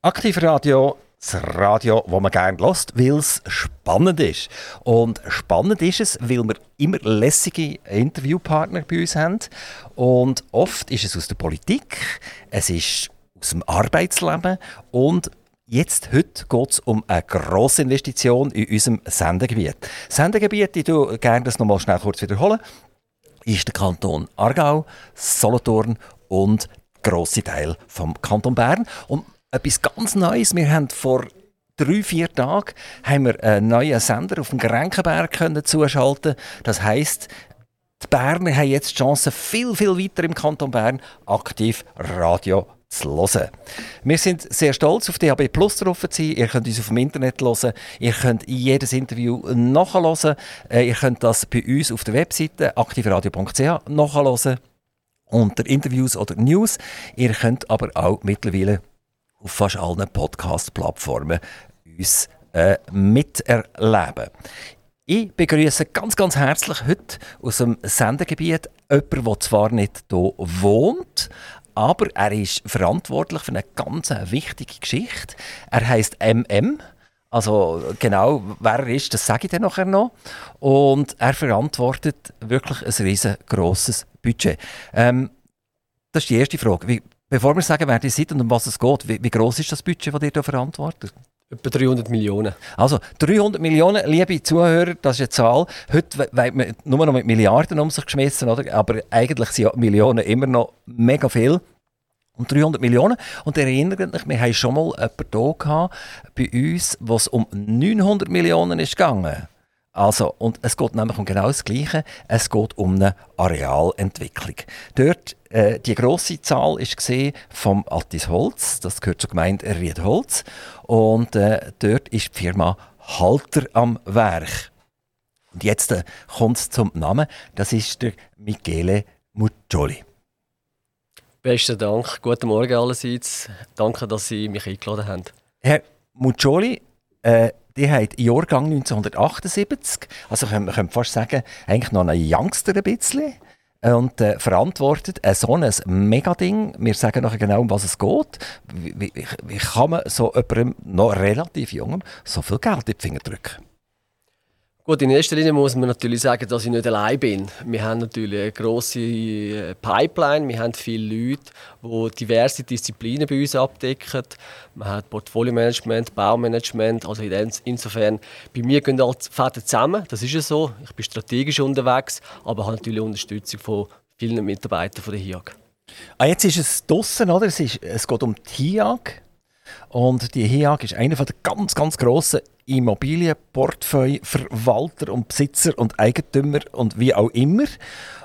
Aktivradio, das Radio, das man gerne hört, weil es spannend ist. Und spannend ist es, weil wir immer lässige Interviewpartner bei uns haben. Und oft ist es aus der Politik, es ist aus dem Arbeitsleben und Jetzt, heute geht es um eine grosse Investition in unserem Sendegebiet. Sendegebiet, ich tue gerne das nochmal schnell kurz wiederholen, ist der Kanton Aargau, Solothurn und grosse Teil vom Kanton Bern. Und etwas ganz Neues. Wir haben vor drei, vier Tagen haben wir einen neuen Sender auf dem Grenkenberg können zuschalten. Das heisst, die Berner haben jetzt die Chance, viel, viel weiter im Kanton Bern aktiv Radio zu hören. Wir sind sehr stolz auf DAB Plus drauf zu sein. Ihr könnt uns auf dem Internet hören. Ihr könnt jedes Interview nachhören. Äh, ihr könnt das bei uns auf der Webseite aktivradio.ch nachhören unter Interviews oder News. Ihr könnt aber auch mittlerweile auf fast allen Podcast-Plattformen uns äh, miterleben. Ich begrüße ganz, ganz herzlich heute aus dem Sendegebiet jemanden, der zwar nicht hier wohnt, aber er ist verantwortlich für eine ganz wichtige Geschichte. Er heißt MM. Also genau, wer er ist, das sage ich dann nachher noch. Und er verantwortet wirklich ein riesengroßes Budget. Ähm, das ist die erste Frage. Wie, Bevor wir sagen, wer ihr seid und um was es geht, wie, wie groß ist das Budget, das ihr hier verantwortet? Etwa 300 Millionen. Also 300 Millionen, liebe Zuhörer, das ist eine Zahl. Heute wird man nur noch mit Milliarden um sich geschmissen, oder? aber eigentlich sind ja Millionen immer noch mega viel. Und 300 Millionen. Und erinnert mich, wir haben schon mal jemanden hier gehabt, bei uns, was um 900 Millionen ist gegangen. Also, und es geht nämlich um genau das Gleiche. Es geht um eine Arealentwicklung. Dort, äh, die grosse Zahl ist gesehen vom Attis Holz, das gehört zur Gemeinde Riedholz. Und äh, dort ist die Firma Halter am Werk. Und jetzt äh, kommt es zum Namen. Das ist der Michele Muccioli. Besten Dank. Guten Morgen allerseits. Danke, dass Sie mich eingeladen haben. Herr Muccioli, äh, die hat Jahrgang 1978, also wir können fast sagen, eigentlich noch ein Youngster ein bisschen und äh, verantwortet äh, so ein Megading. Wir sagen nachher genau, um was es geht. Wie, wie, wie kann man so jemandem noch relativ jungem so viel Geld in die Finger drücken? Gut, in erster Linie muss man natürlich sagen, dass ich nicht allein bin. Wir haben natürlich eine grosse äh, Pipeline, wir haben viele Leute, die diverse Disziplinen bei uns abdecken. Man hat Portfolio-Management, Baumanagement, also insofern, bei mir gehen alle Fäden zusammen, das ist ja so. Ich bin strategisch unterwegs, aber habe natürlich Unterstützung von vielen Mitarbeitern von der HIAG. Ah, jetzt ist es draussen, oder? Es, ist, es geht um die HIAG. Und die HIAG ist einer der ganz, ganz grossen Immobilienportfolio-Verwalter und Besitzer und Eigentümer und wie auch immer.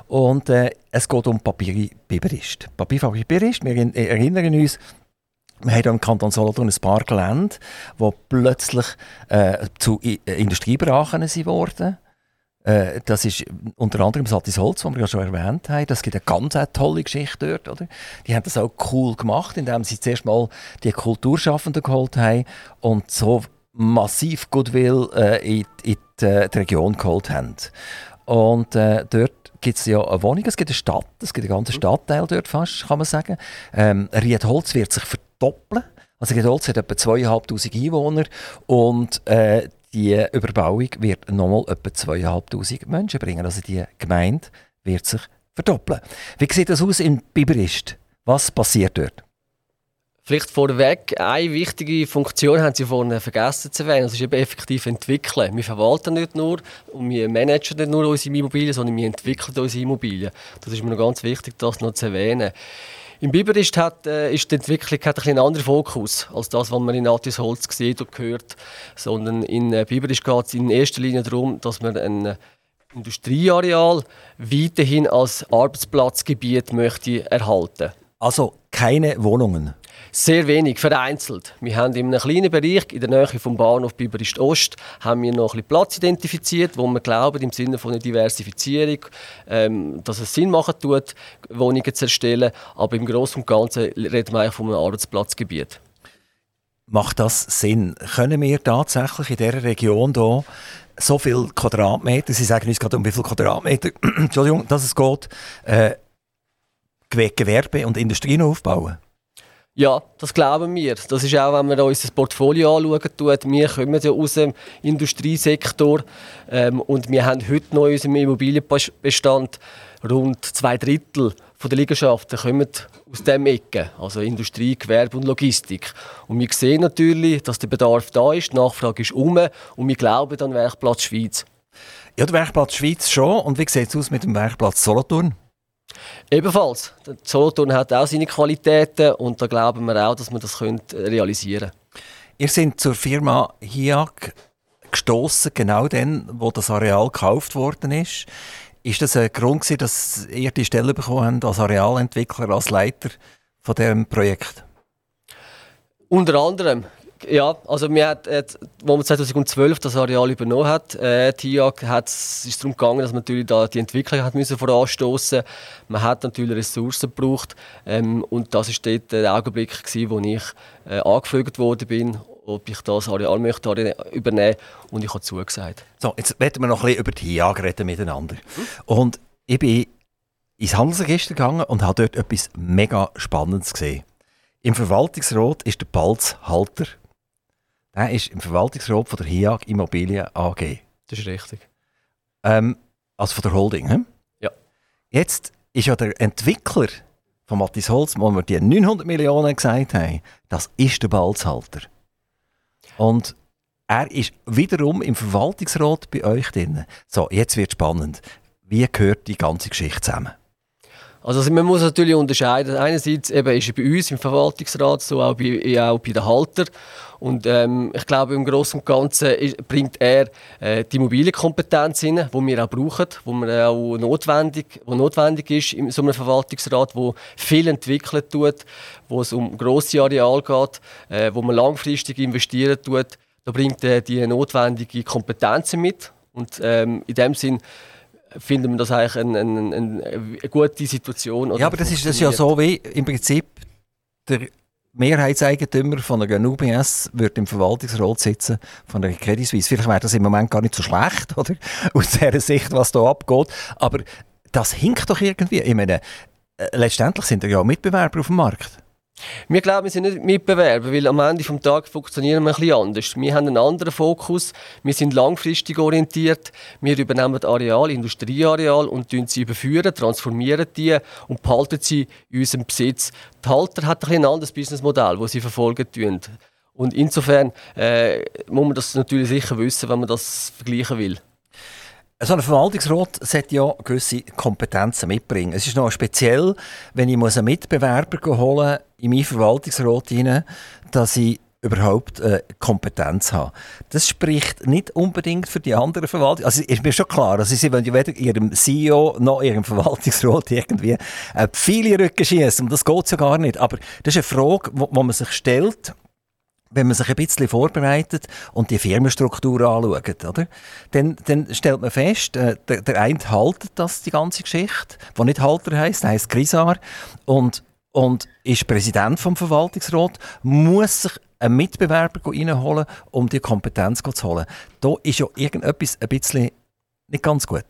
Und äh, es geht um Papierbiberist. Papierbiberist, wir erinnern uns, wir haben im Kanton Solothurn ein paar Gelände, die plötzlich äh, zu Industriebrachen sind worden. Äh, das ist unter anderem Satis Holz, das wir ja schon erwähnt haben. Das gibt eine ganz tolle Geschichte dort. Oder? Die haben das auch cool gemacht, indem sie zuerst mal die Kulturschaffenden geholt haben und so massiv Goodwill äh, in, in die, äh, die, Region geholt haben. Und äh, dort gibt es ja eine Wohnung, es gibt eine Stadt, es gibt einen ganzen mhm. Stadtteil dort fast, kann man sagen. Ähm, Riedholz wird sich verdoppeln. Also Riedholz hat etwa 2'500 Einwohner und äh, die Überbauung wird nochmal etwa 2'500 Menschen bringen. Also die Gemeinde wird sich verdoppeln. Wie sieht das aus in Biberist? Was passiert dort? Vielleicht vorweg, eine wichtige Funktion haben Sie vorhin vergessen zu erwähnen. Das ist eben effektiv entwickeln. Wir verwalten nicht nur und wir managen nicht nur unsere Immobilien, sondern wir entwickeln unsere Immobilien. Das ist mir noch ganz wichtig, das noch zu erwähnen. Im Biberist hat, äh, ist die Entwicklung hat ein einen anderen Fokus als das, was man in Attis Holz sieht und hört. Sondern in äh, Biberist geht es in erster Linie darum, dass man ein Industrieareal weiterhin als Arbeitsplatzgebiet möchte erhalten. Also keine Wohnungen? Sehr wenig, vereinzelt. Wir haben in einem kleinen Bereich in der Nähe vom Bahnhof Biberist Ost haben wir noch ein Platz identifiziert, wo wir glauben, im Sinne von einer Diversifizierung, ähm, dass es Sinn machen tut, Wohnungen zu erstellen. Aber im Großen und Ganzen reden wir eigentlich von einem Arbeitsplatzgebiet. Macht das Sinn? Können wir tatsächlich in dieser Region hier so viele Quadratmeter, Sie sagen uns gerade um wie viele Quadratmeter, Entschuldigung, dass es geht, äh, Gewerbe und Industrien aufbauen? Ja, das glauben wir. Das ist auch, wenn wir uns das Portfolio anschauen, tut. wir kommen ja aus dem Industriesektor ähm, und wir haben heute noch in unserem Immobilienbestand rund zwei Drittel der Liegenschaften kommen aus diesem Ecke, also Industrie, Gewerbe und Logistik. Und wir sehen natürlich, dass der Bedarf da ist, die Nachfrage ist um und wir glauben an den Werkplatz Schweiz. Ja, der Werkplatz Schweiz schon. Und wie sieht es aus mit dem Werkplatz Solothurn? Ebenfalls. Der Solothurn hat auch seine Qualitäten und da glauben wir auch, dass wir das realisieren können. Ihr seid zur Firma HIAG gestoßen, genau dann, wo das Areal gekauft worden ist. Ist das ein Grund gewesen, dass ihr die Stelle bekommen habt als Arealentwickler, als Leiter von diesem Projekt? Unter anderem. Ja, also wir hat, äh, als man 2012 das Areal übernommen hat, äh, TIAG, hat, ist es darum gegangen, dass man natürlich da die Entwicklung hat müssen voranstoßen. Man hat natürlich Ressourcen gebraucht ähm, und das ist dort der Augenblick gewesen, wo ich äh, angefragt worden ob ich das Areal möchte übernehmen und ich habe zugesagt. So, jetzt werden wir noch ein bisschen über die TIAG reden miteinander. Und ich bin ins Handelsregister gegangen und habe dort etwas mega Spannendes gesehen. Im Verwaltungsrat ist der Balz Halter der ist im Verwaltungsrat von der HIAG Immobilien AG. Das ist richtig. Ähm, also von der Holding, he? Ja. Jetzt ist ja der Entwickler von Matthias Holz, wo wir die 900 Millionen gesagt haben, das ist der Balzhalter. Und er ist wiederum im Verwaltungsrat bei euch drin. So, jetzt wird spannend. Wie gehört die ganze Geschichte zusammen? Also man muss natürlich unterscheiden. Einerseits eben ist er bei uns im Verwaltungsrat, so auch bei, auch bei den Halter. Und ähm, ich glaube, im Großen und Ganzen bringt er äh, die Immobilienkompetenz hin, die wir auch brauchen, wo wir auch notwendig, wo notwendig ist in so einem Verwaltungsrat, wo viel entwickelt tut, wo es um grosse Areal geht, äh, wo man langfristig investieren tut. Da bringt er die notwendige Kompetenz mit. Und ähm, in dem Sinn finden wir das eigentlich eine, eine, eine gute Situation. Ja, aber das ist das ja so wie im Prinzip der Mehrheitseigentümer von der UBS wird im Verwaltungsrat sitzen von der Credit Suisse. Vielleicht wäre das im Moment gar nicht so schlecht, oder? Aus dieser Sicht, was da abgeht. Aber das hinkt doch irgendwie. Ich meine, äh, letztendlich sind ja auch Mitbewerber auf dem Markt. Wir glauben, wir sind nicht Mitbewerber, weil am Ende des Tages funktionieren wir ein bisschen anders. Wir haben einen anderen Fokus, wir sind langfristig orientiert, wir übernehmen Areal, Industrieareal und sie überführen, transformieren die und behalten sie in unserem Besitz. Die Halter hat ein, ein anderes Businessmodell, das sie verfolgen. Und insofern äh, muss man das natürlich sicher wissen, wenn man das vergleichen will. So ein Verwaltungsrat sollte ja gewisse Kompetenzen mitbringen. Es ist noch speziell, wenn ich einen Mitbewerber holen muss, in meinen Verwaltungsrat hinein, dass ich überhaupt äh, Kompetenz habe. Das spricht nicht unbedingt für die anderen Verwaltungen. Also ist mir schon klar, also sie wollen weder ihrem CEO noch ihrem Verwaltungsrat irgendwie äh, viele Rücken schießen. Das geht ja gar nicht. Aber das ist eine Frage, wo man sich stellt wenn man sich ein bisschen vorbereitet und die Firmenstruktur anschaut, oder? Dann, dann stellt man fest, äh, der, der eine haltet das, die ganze Geschichte, die nicht Halter heisst, heisst Grisar und, und ist Präsident vom Verwaltungsrat, muss sich einen Mitbewerber reinholen, um die Kompetenz zu holen. Da ist ja irgendetwas ein bisschen nicht ganz gut.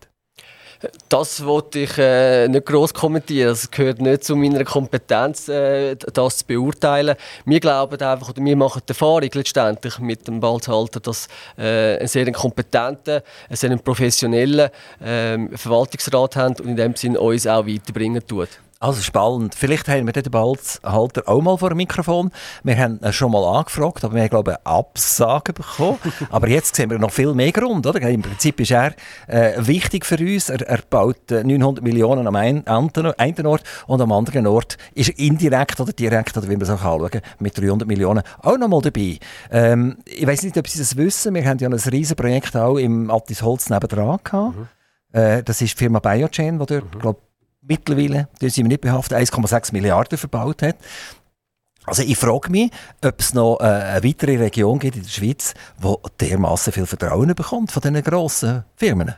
Das wollte ich äh, nicht groß kommentieren. Es gehört nicht zu meiner Kompetenz, äh, das zu beurteilen. Wir glauben einfach, oder wir machen die Erfahrung letztendlich mit dem Balzhalter, dass äh, einen sehr kompetenten, einen sehr professionellen äh, Verwaltungsrat haben und in dem Sinne uns auch weiterbringen tut. Also spannend. Vielleicht haben wir den Balzhalter auch mal vor dem Mikrofon. Wir haben ihn schon mal angefragt, aber wir haben, glaube ich, eine Absage bekommen. aber jetzt sehen wir noch viel mehr Grund. Oder? Im Prinzip ist er äh, wichtig für uns. Er, er baut 900 äh, Millionen am einen, einen Ort und am anderen Ort ist er indirekt oder direkt, oder wie man es auch anschauen mit 300 Millionen auch noch mal dabei. Ähm, ich weiß nicht, ob Sie das wissen. Wir haben ja ein riesiges Projekt auch im Attis Holz nebendran gehabt. Mhm. Äh, das ist die Firma Biochain, die dort, mhm. glaube mittlerweile, da sind wir nicht behaftet, 1,6 Milliarden verbaut hat. Also ich frage mich, ob es noch äh, eine weitere Region gibt in der Schweiz, die dermaßen viel Vertrauen bekommt von diesen grossen Firmen.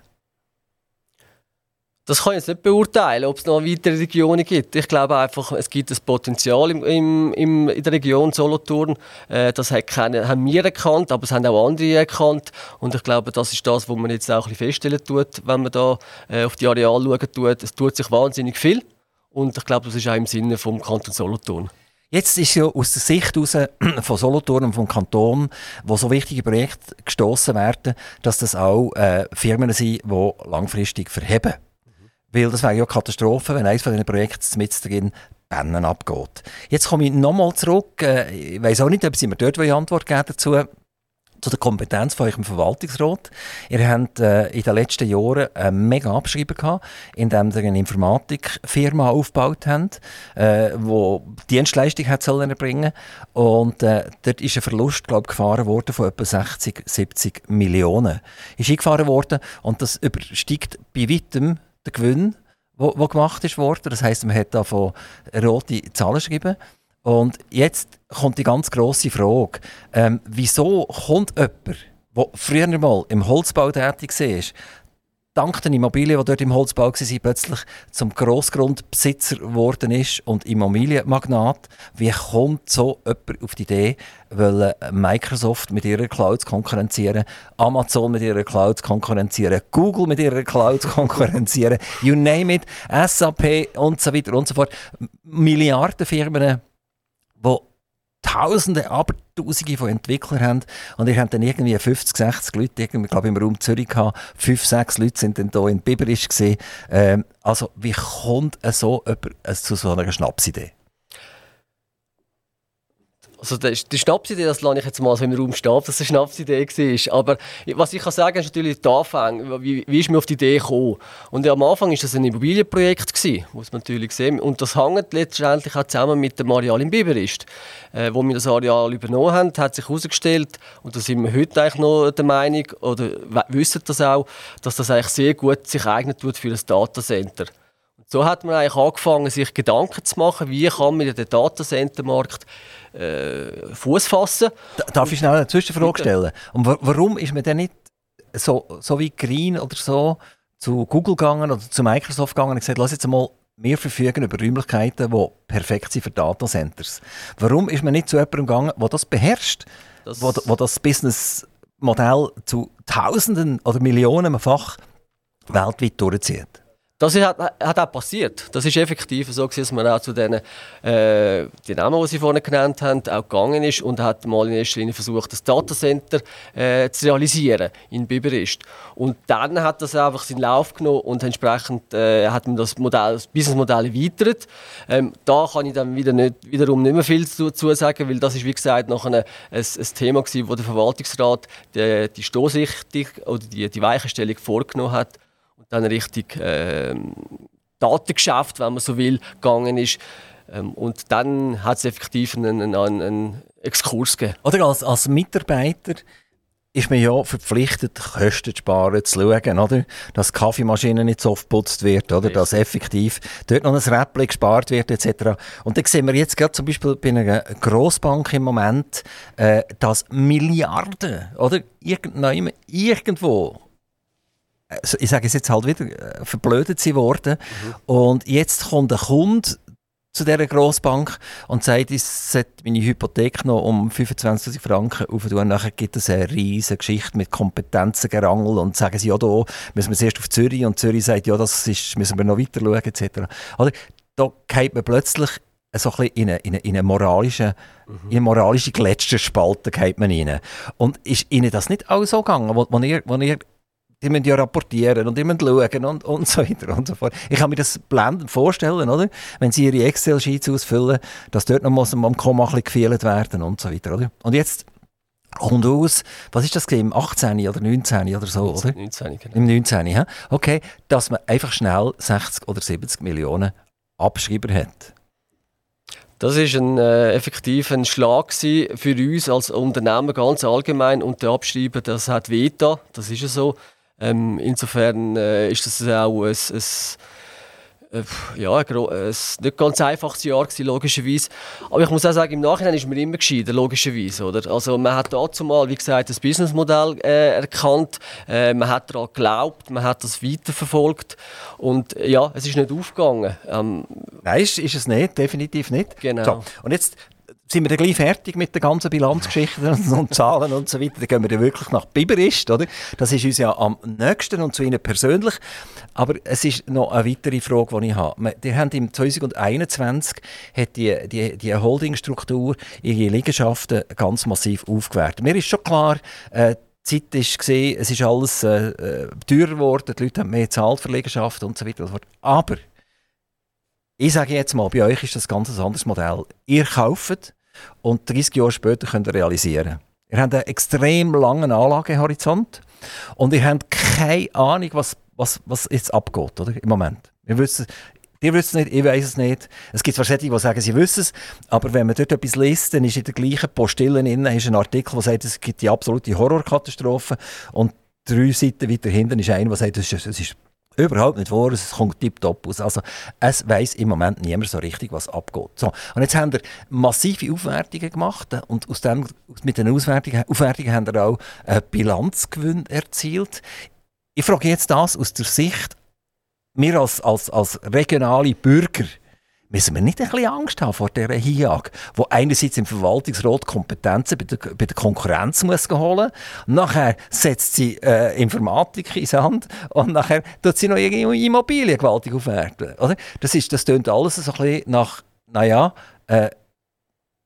Das kann ich jetzt nicht beurteilen, ob es noch weitere Regionen gibt. Ich glaube einfach, es gibt ein Potenzial im, im, im in der Region Solothurn. Äh, das hat keine, haben wir erkannt, aber es haben auch andere erkannt. Und ich glaube, das ist das, was man jetzt auch ein feststellen tut, wenn man da äh, auf die Areale schauen tut. Es tut sich wahnsinnig viel. Und ich glaube, das ist auch im Sinne vom Kanton Solothurn. Jetzt ist ja aus der Sicht raus von Solothurn und vom Kanton, wo so wichtige Projekte gestoßen werden, dass das auch äh, Firmen sind, die langfristig verheben. Weil das wäre ja Katastrophe, wenn eines von diesen Projekten mit drin Bannen abgeht. Jetzt komme ich nochmal zurück. Äh, ich weiß auch nicht, ob Sie mir dort eine Antwort geben dazu zu der Kompetenz von eurem Verwaltungsrat. Ihr habt äh, in den letzten Jahren ein mega Abschreiben gehabt, indem ihr eine Informatikfirma aufgebaut habt, äh, die Dienstleistung hat sollen erbringen Und äh, dort ist ein Verlust, glaube gefahren worden von etwa 60, 70 Millionen. Ist eingefahren worden und das übersteigt bei weitem den Gewinn wo gemacht ist worden. Das heißt, man hat da von rote Zahlen geschrieben. Und jetzt kommt die ganz grosse Frage: ähm, Wieso kommt jemand, der früher mal im Holzbau tätig war, dank der Immobilien, die dort im Holzbau waren, plötzlich zum Grossgrundbesitzer geworden ist und Immobilienmagnat. Wie kommt so jemand auf die Idee, weil Microsoft mit ihrer Cloud konkurrenzieren, Amazon mit ihrer Cloud konkurrenzieren, Google mit ihrer Cloud konkurrenzieren, you name it, SAP und so weiter und so fort. Milliardenfirmen, Tausende, aber Tausende von Entwicklern haben. Und ihr habt dann irgendwie 50, 60 Leute, irgendwie, glaube im Raum Zürich gehabt. Fünf, sechs Leute sind dann hier in Biberisch gesehen. Ähm, also, wie kommt so jemand äh, zu so einer Schnapsidee? Also die Schnapsidee, das lasse ich jetzt mal so im Raum stehen, dass es eine Schnapsidee war. Aber was ich kann sagen, ist natürlich der Anfang. Wie, wie ist mir auf die Idee gekommen? Und am Anfang war das ein Immobilienprojekt, gewesen, muss man natürlich sehen. Und das hängt letztendlich auch zusammen mit dem Areal im Biberist. Äh, wo wir das Areal übernommen haben, hat sich herausgestellt, und da sind wir heute eigentlich noch der Meinung, oder wissen das auch, dass das eigentlich sehr gut sich eignet tut für ein Datacenter. So hat man eigentlich angefangen, sich Gedanken zu machen, wie kann man den Datacentermarkt äh, Fuß fassen. Darf ich schnell eine Zwischenfrage stellen? Und warum ist man denn nicht so, so wie Green oder so zu Google gegangen oder zu Microsoft gegangen und gesagt, lass jetzt mal, wir verfügen über Räumlichkeiten, die perfekt sind für Datacenters. Warum ist man nicht zu jemandem gegangen, der das beherrscht, das, wo, wo das Businessmodell zu Tausenden oder Millionenfach weltweit durchzieht? Das hat, hat auch passiert. Das ist effektiv so, dass man auch zu den äh, die Namen, die Sie vorhin genannt haben, auch gegangen ist und hat mal in erster Linie versucht, das Datacenter äh, zu realisieren in Biberist. Und dann hat das einfach seinen Lauf genommen und entsprechend äh, hat man das Modell, das Businessmodell erweitert. Ähm, da kann ich dann wieder nicht, wiederum nicht mehr viel dazu sagen, weil das ist wie gesagt noch ein, ein, ein Thema gewesen, wo der Verwaltungsrat die, die Stoßrichtung oder die, die Weichenstellung vorgenommen hat dann richtig äh, Datengeschäft, wenn man so will, gegangen ist. Ähm, und dann hat es effektiv einen, einen, einen Exkurs gegeben. Oder als, als Mitarbeiter ist man ja verpflichtet, Kosten zu sparen, zu schauen, oder? dass die Kaffeemaschine nicht so oft geputzt wird, oder? dass effektiv dort noch ein Räppchen gespart wird, etc. Und dann sehen wir jetzt gerade zum Beispiel bei einer Grossbank im Moment, äh, dass Milliarden, oder? irgendwo also, ich sage es jetzt halt wieder, äh, verblödet sie worden. Mhm. Und jetzt kommt ein Kunde zu dieser Grossbank und sagt, ich sollte meine Hypothek noch um 25.000 Franken. Und nachher gibt es eine riesige Geschichte mit Kompetenzen gerangelt und sagen sie, ja, da müssen wir zuerst auf Zürich und Zürich sagt, ja, das ist, müssen wir noch weiter schauen, etc. Oder, da geht man plötzlich so ein in eine, in eine, in eine moralische, mhm. in eine moralische Gletscherspalte geht man rein. Und ist Ihnen das nicht auch so gegangen, wo, wo, ihr, wo ihr die müssen ja rapportieren und die müssen schauen und, und so weiter und so fort. Ich kann mir das blendend vorstellen, oder? Wenn sie ihre Excel-Sheets ausfüllen, dass dort noch muss am Komma ein gefehlt werden und so weiter, oder? Und jetzt kommt aus, was ist das im 18. oder 19. oder so, 19, oder? 19, genau. Im 19. Ja? Okay, dass man einfach schnell 60 oder 70 Millionen Abschreiber hat. Das ist ein äh, effektiv ein Schlag für uns als Unternehmen ganz allgemein und der Abschreiber, das hat Veta, das ist ja so. Ähm, insofern äh, ist das auch ein, ein äh, ja, ein nicht ganz einfaches Jahr gewesen, logischerweise. Aber ich muss auch sagen, im Nachhinein ist man immer gescheiter, logischerweise. Oder? Also man hat dazu mal, wie gesagt, das Businessmodell äh, erkannt, äh, man hat daran geglaubt, man hat das weiterverfolgt und ja, es ist nicht aufgegangen. Ähm, Nein, ist, ist es nicht, definitiv nicht. Genau. So, und jetzt sind wir dann gleich fertig mit den ganzen Bilanzgeschichten und Zahlen und so weiter. Dann gehen wir dann wirklich nach Biberist, oder? Das ist uns ja am nächsten und zu Ihnen persönlich. Aber es ist noch eine weitere Frage, die ich habe. Die haben im 2021 hat die, die, die Holdingstruktur ihre Liegenschaften ganz massiv aufgewertet. Mir ist schon klar, äh, die Zeit ist gesehen, es ist alles äh, äh, teurer geworden, die Leute haben mehr gezahlt für Liegenschaften und so weiter. Aber ich sage jetzt mal, bei euch ist das ganz ein anderes Modell. Ihr kauft und 30 Jahre später könnt ihr realisieren. Ihr habt einen extrem langen Anlagehorizont und ihr habt keine Ahnung, was, was, was jetzt abgeht oder? im Moment. Wir wissen, ihr wisst es nicht, ich weiß es nicht. Es gibt Leute, die sagen, sie wissen es, aber wenn man dort etwas liest, dann ist in der gleichen Postille ein Artikel, der sagt, es gibt die absolute Horrorkatastrophe und drei Seiten weiter hinten ist einer, der sagt, es ist, es ist Überhaupt nicht vor, es kommt tiptop aus. Also, es weiß im Moment niemand so richtig, was abgeht. So. Und jetzt haben wir massive Aufwertungen gemacht und aus dem, mit den Auswertungen, Aufwertungen haben wir auch einen Bilanzgewinn erzielt. Ich frage jetzt das aus der Sicht, wir als, als, als regionale Bürger, müssen wir nicht ein bisschen Angst haben vor dieser HIAG, wo einerseits im Verwaltungsrat Kompetenzen bei der, bei der Konkurrenz muss holen nachher setzt sie äh, Informatik ins Hand und nachher tut sie noch irgendwie Immobilien gewaltig aufwerten. Oder? Das, ist, das alles so ein bisschen nach, naja, äh,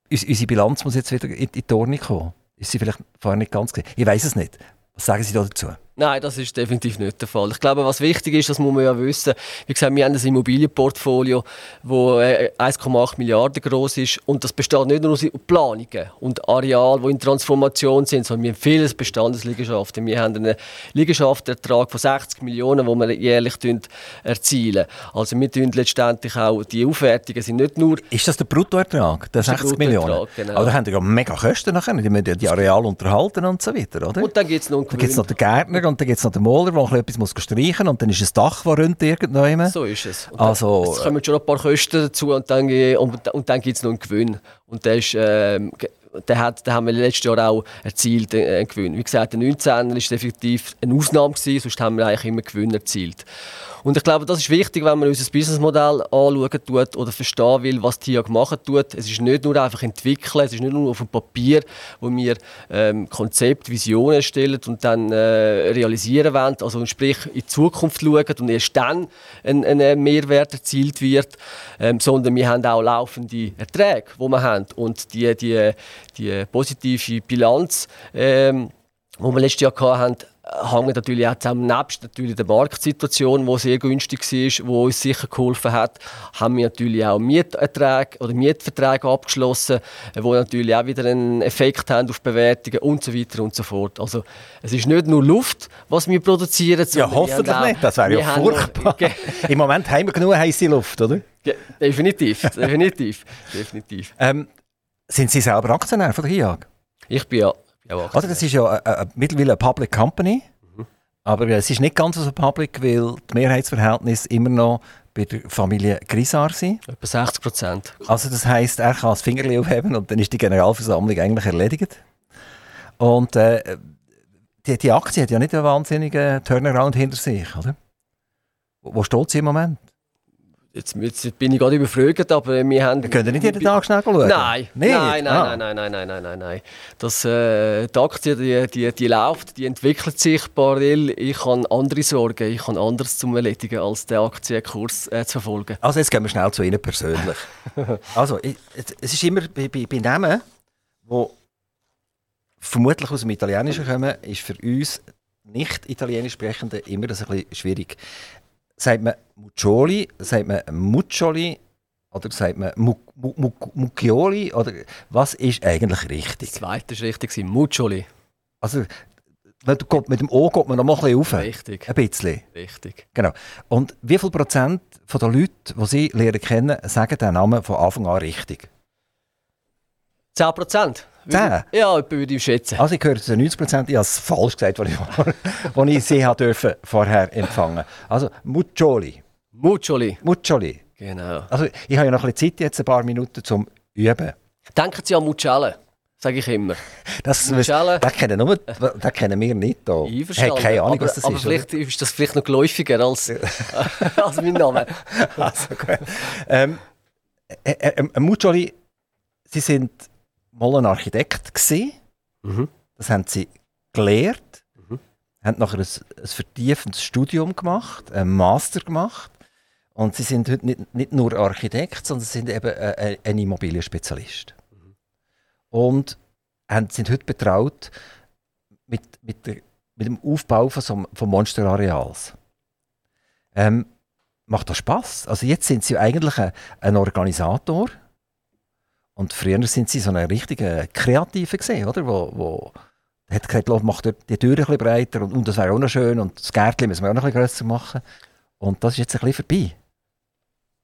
unsere Bilanz muss jetzt wieder in, die Torne kommen. Ist sie vielleicht vorher nicht ganz gesehen? Ich weiß es nicht. Was sagen Sie dazu? Nein, das ist definitiv nicht der Fall. Ich glaube, was wichtig ist, das muss man ja wissen. Wie gesagt, wir haben ein Immobilienportfolio, das 1,8 Milliarden groß ist und das besteht nicht nur aus Planungen und Arealen, die in Transformation sind, sondern wir haben viele Bestandesliegenschaften. Wir haben einen Liegenschaftsertrag von 60 Millionen, den wir jährlich erzielen. Also wir tun letztendlich auch die Aufwertungen sind nicht nur... Ist das der Bruttoertrag, der 60 Millionen? Genau. Aber da haben ja mega Kosten nachher, die müssen die Areale unterhalten und so weiter, oder? Und dann gibt es noch einen Dann gibt es noch den Gärtner und dann gibt es noch den Maler, der etwas muss streichen muss und dann ist ein Dach, das rund irgendwann. So ist es. Und also, dann, es kommen schon ein paar Kosten dazu und dann, und, und dann gibt es noch einen Gewinn. Und der ist... Ähm, den, hat, den haben wir letztes Jahr auch erzielt, äh, einen Gewinn. Wie gesagt, der 19 er war effektiv eine Ausnahme, gewesen, sonst haben wir eigentlich immer Gewinn erzielt. Und ich glaube, das ist wichtig, wenn man unser Businessmodell anschauen tut oder verstehen will, was TIAG machen tut. Es ist nicht nur einfach entwickeln, es ist nicht nur auf dem Papier, wo wir ähm, Konzept, Visionen erstellen und dann äh, realisieren wollen, also sprich in die Zukunft schauen und erst dann ein, ein Mehrwert erzielt wird, ähm, sondern wir haben auch laufende Erträge, die wir haben. Und die, die, die positive Bilanz, ähm, die wir letztes Jahr hatten, hängt natürlich auch zusammen, nebst natürlich der Marktsituation, die sehr günstig war, die uns sicher geholfen hat, haben wir natürlich auch Mieterträge oder Mietverträge abgeschlossen, die natürlich auch wieder einen Effekt haben auf Bewertungen und so weiter und so fort. Also es ist nicht nur Luft, was wir produzieren. Ja, hoffentlich auch, nicht, das wäre ja furchtbar. Im Moment haben wir genug heiße Luft, oder? Ja, definitiv, definitiv, definitiv. Ähm, sind Sie selber Aktionär von der HIAG? Ich bin ja also das ist ja äh, äh, mittlerweile eine Public Company, mhm. aber es ist nicht ganz so public, weil die Mehrheitsverhältnisse immer noch bei der Familie Grisar sind. Etwa 60 Prozent. Also das heisst, er kann das Fingerli aufheben und dann ist die Generalversammlung eigentlich erledigt. Und äh, die, die Aktie hat ja nicht einen wahnsinnigen Turnaround hinter sich, oder? Wo, wo steht sie im Moment? Jetzt, jetzt, bin ich gerade überfragt, aber wir haben... Wir können nicht jeden Tag schnell schauen? Nein, nein, nein, ah. nein, nein, nein, nein, nein, nein. Das, äh, die Aktie, die, die, die läuft, die entwickelt sich parallel. Ich habe andere Sorgen, ich habe anderes zu erledigen, als den Aktienkurs äh, zu verfolgen. Also jetzt gehen wir schnell zu Ihnen persönlich. also, ich, es ist immer bei, bei, bei Namen, die vermutlich aus dem Italienischen kommen, ist für uns nicht italienisch Sprechende immer das ein bisschen schwierig. Sagt man Muccioli, sagt man Muccioli oder sagt man Muccioli? Oder was ist eigentlich richtig? Das zweite ist richtig, Muccioli. Also, mit dem O geht man noch mal ein bisschen rauf. Richtig. Ein bisschen. Richtig. Genau. Und wie viel Prozent der Leute, die Sie lernen kennen, sagen den Namen von Anfang an richtig? 10 Prozent. 10? Ja, würde ich schätzen. Also ich höre zu 90 Prozent, ich habe es falsch gesagt, was ich, ich sie vorher empfangen. Also Muccioli. Muccioli. Muccioli. Genau. Also ich habe ja noch ein bisschen Zeit, jetzt ein paar Minuten zum Üben. Denken Sie an Mucciale, sage ich immer. Das, Mucciale. Das, kennen nur, das kennen wir nicht hier. Ich habe keine Ahnung, aber, was das aber ist. Aber vielleicht oder? ist das vielleicht noch geläufiger als, als mein Name. also, gut. Ähm, äh, äh, äh Muccioli Sie sind mal ein Architekt gewesen. Mhm. Das haben Sie gelernt. Mhm. Haben nachher ein, ein vertiefendes Studium gemacht, einen Master gemacht. Und Sie sind heute nicht, nicht nur Architekt, sondern Sie sind eben ein, ein Immobilienspezialist. Und haben, sind heute betraut mit, mit, der, mit dem Aufbau von, so, von Monsterareals. Ähm, macht das Spaß? Also jetzt sind Sie eigentlich ein, ein Organisator und früher sind Sie so ein richtiger Kreativer gesehen, oder? Wo, wo hat gesagt, "Lass, mach die Tür ein bisschen breiter und, und das wäre auch noch schön und das Gärtchen müssen wir auch noch ein bisschen grösser machen. Und das ist jetzt ein bisschen vorbei.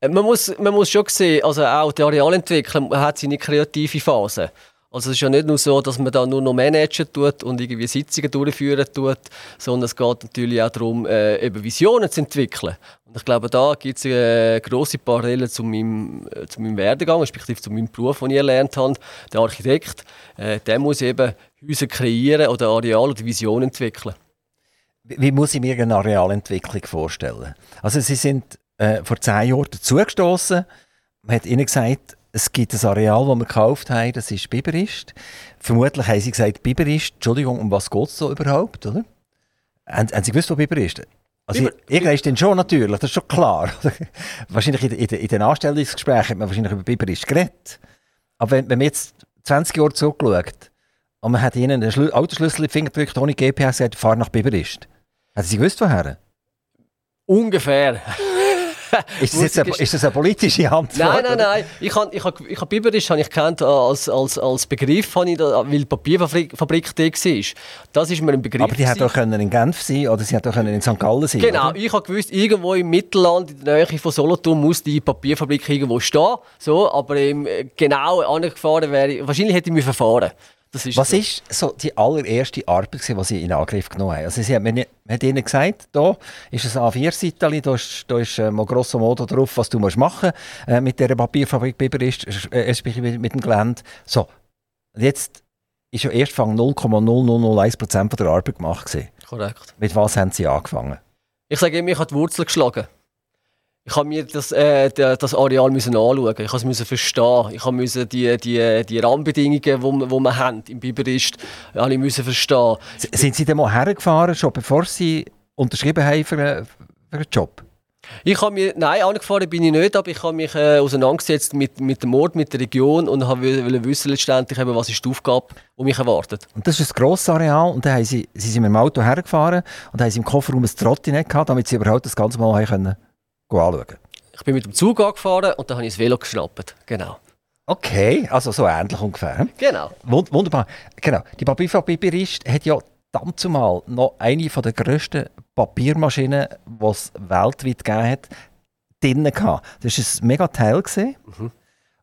Äh, Man muss, man muss schon sehen, also auch die Arealentwicklung hat seine kreative Phase. Also es ist ja nicht nur so, dass man da nur noch managen tut und irgendwie Sitzungen durchführen tut, sondern es geht natürlich auch darum, äh, eben Visionen zu entwickeln. Und ich glaube, da gibt es eine grosse Parallele zu meinem, äh, zu meinem Werdegang, respektive zu meinem Beruf, den ich erlernt habe. Der Architekt, äh, der muss eben Häuser kreieren oder Areal oder Visionen entwickeln. Wie wie muss ich mir eine Arealentwicklung vorstellen? Also Sie sind äh, vor zehn Jahren dazugestoßen. Man hat Ihnen gesagt, es gibt ein Areal, das wir gekauft haben, das ist Biberist. Vermutlich haben Sie gesagt, Biberist, Entschuldigung, um was geht es so überhaupt, oder? Haben, haben Sie gewusst, wo Biber ist? Also Biber- irgendwann ist dann schon natürlich, das ist schon klar. wahrscheinlich in, den- in, den- in den Anstellungsgesprächen hat man wahrscheinlich über Biberist geredet. Aber wenn, wenn man jetzt 20 Jahre zurückschaut und man hat Ihnen einen Schlü Autoschlüssel in die Finger gedrückt, ohne GPS, gesagt, fahr nach Biberist. Haben Sie gewusst, woher? Ungefähr. Ist das, jetzt eine, ist das eine politische Antwort? Nein, nein, nein. Ich habe ich hab, ich hab Biberisch habe ich kennt als, als, als Begriff, ich da, weil die Papierfabrik Fabrik da war. Das ist mir ein Begriff. Aber die hätte auch können in Genf sein oder sie hätte auch können in St. Gallen sein Genau, Oder? ich habe gewusst, irgendwo im Mittelland, in der Nähe von Solothurn, muss die Papierfabrik irgendwo stehen. So, aber ähm, genau angefahren wäre ich, wahrscheinlich hätte ich mich verfahren. Ist Was ist so die allererste Arbeit, die Sie in Angriff genommen haben? Also sie haben, mir hat Ihnen gesagt, da ist ein A4-Seitchen, da ist, da ist äh, grosso modo drauf, was du musst machen äh, mit dieser Papierfabrik Biber ist, äh, mit dem Gelände. So, jetzt ist ja erst Fang 0,0001% von der Arbeit gemacht gewesen. Korrekt. Mit was haben Sie angefangen? Ich sage immer, ich habe die Wurzel geschlagen. Ich habe mir das, äh, das Areal müssen anschauen. Ich musste es müssen verstehen. Ich musste die, die, die Rahmenbedingungen, die wir, die wir haben im Biberist, alle müssen verstehen. S- Sind Sie denn mal hergefahren, schon bevor Sie unterschrieben haben für einen, für einen Job? Ich habe mir, nein, angefahren bin ich nicht, aber ich habe mich äh, auseinandergesetzt mit, mit dem Ort, mit der Region und habe wollte wissen letztendlich, eben, was ist die Aufgabe, die mich erwartet. Und das ist ein grosses Areal und dann haben sie, sie sind mit dem Auto hergefahren und haben sie im Kofferraum ein Trottinett gehabt, damit sie überhaupt das Ganze mal haben können anschauen Ich bin mit dem Zug angefahren und dann habe ich das Velo geschnappt. Genau. Okay, also so ähnlich ungefähr. Genau. Wund wunderbar. Genau, die Papierfabrik hat ja zumal noch eine der grössten Papiermaschinen, die es weltweit gegeben hat, drinnen gehabt. Das war ein mega Teil. Gewesen.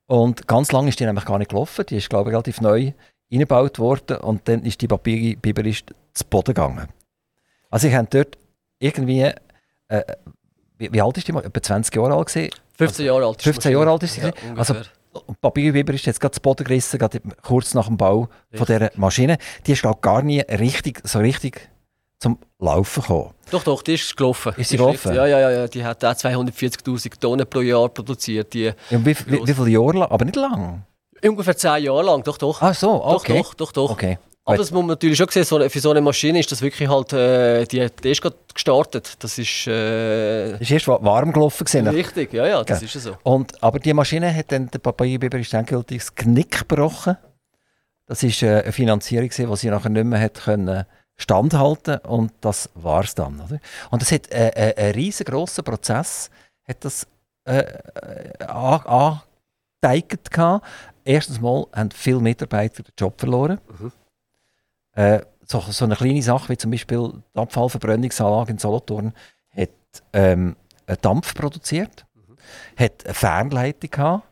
Und ganz lange ist die nämlich gar nicht gelaufen. Die ist, glaube ich, relativ neu eingebaut worden und dann ist die Papierfabrik Biberist zu Boden gegangen. Also ich habe dort irgendwie, äh, wie, wie alt ist die mal? Etwa 20 Jahre alt gewesen. 15 Jahre alt. ist die 15 Jahre alt ist sie Ja, gewesen. Also ungefähr. und Papierweber ist jetzt gerade zu Boden gerissen, gerade kurz nach dem Bau von dieser Maschine. Die ist gar nie richtig, so richtig zum Laufen gekommen. Doch, doch, die ist gelaufen. Ist sie gelaufen? richtig- Ja, ja, ja, ja. Die hat auch 240'000 Tonnen pro Jahr produziert. Die, Ja, wie, wie, wie viele Jahre lang? Aber nicht lang. ungefähr 10 Jahre lang, doch, doch. Ah so, okay. Doch, doch, doch, doch. Okay. Aber das muss man natürlich schon sehen, so für so eine Maschine ist das wirklich halt, äh, die, die ist gerade gestartet. Das ist äh, Das ist erst wa- warm gelaufen. Gewesen. richtig, ja, ja, das Ja. ist ja so. Und, aber die Maschine hat dann der Papierweber ist endgültig das Knick gebrochen. Das war äh, eine Finanzierung, gewesen, die sie nachher nicht mehr hat können standhalten und das war es dann. Oder? Und das hat äh, äh, einen riesengroßen Prozess hat das äh, äh, an- angeteignet gehabt. Erstens mal haben viele Mitarbeiter den Job verloren. Mhm. Äh, so, so eine kleine Sache wie zum Beispiel die Abfallverbrennungsanlage in Solothurn hat ähm, einen Dampf produziert, hat eine Fernleitung gehabt.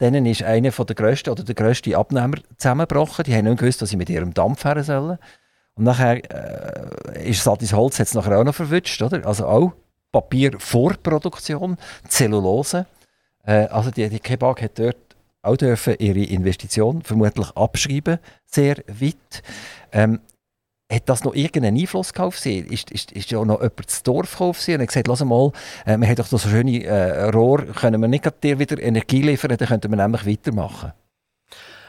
Denen ist einer der grössten oder der grösste Abnehmer zusammengebrochen. Die haben nicht gewusst, was sie mit ihrem Dampf her sollen. Und nachher äh, ist Satis Holz hat's nachher auch noch verwünscht, oder? Also auch Papiervorproduktion, Zellulose. Äh, also die, die Kebab hat dort auch dürfen ihre Investition vermutlich abschreiben, sehr weit. Ähm, hat das noch irgendeinen Einfluss auf sie? Ist, ist, ist ja noch jemand zu Dorf auf sie und hat gesagt, lass mal, äh, wir haben doch so schöne äh, Rohr, können wir nicht dir wieder Energie liefern, dann könnten wir nämlich weitermachen.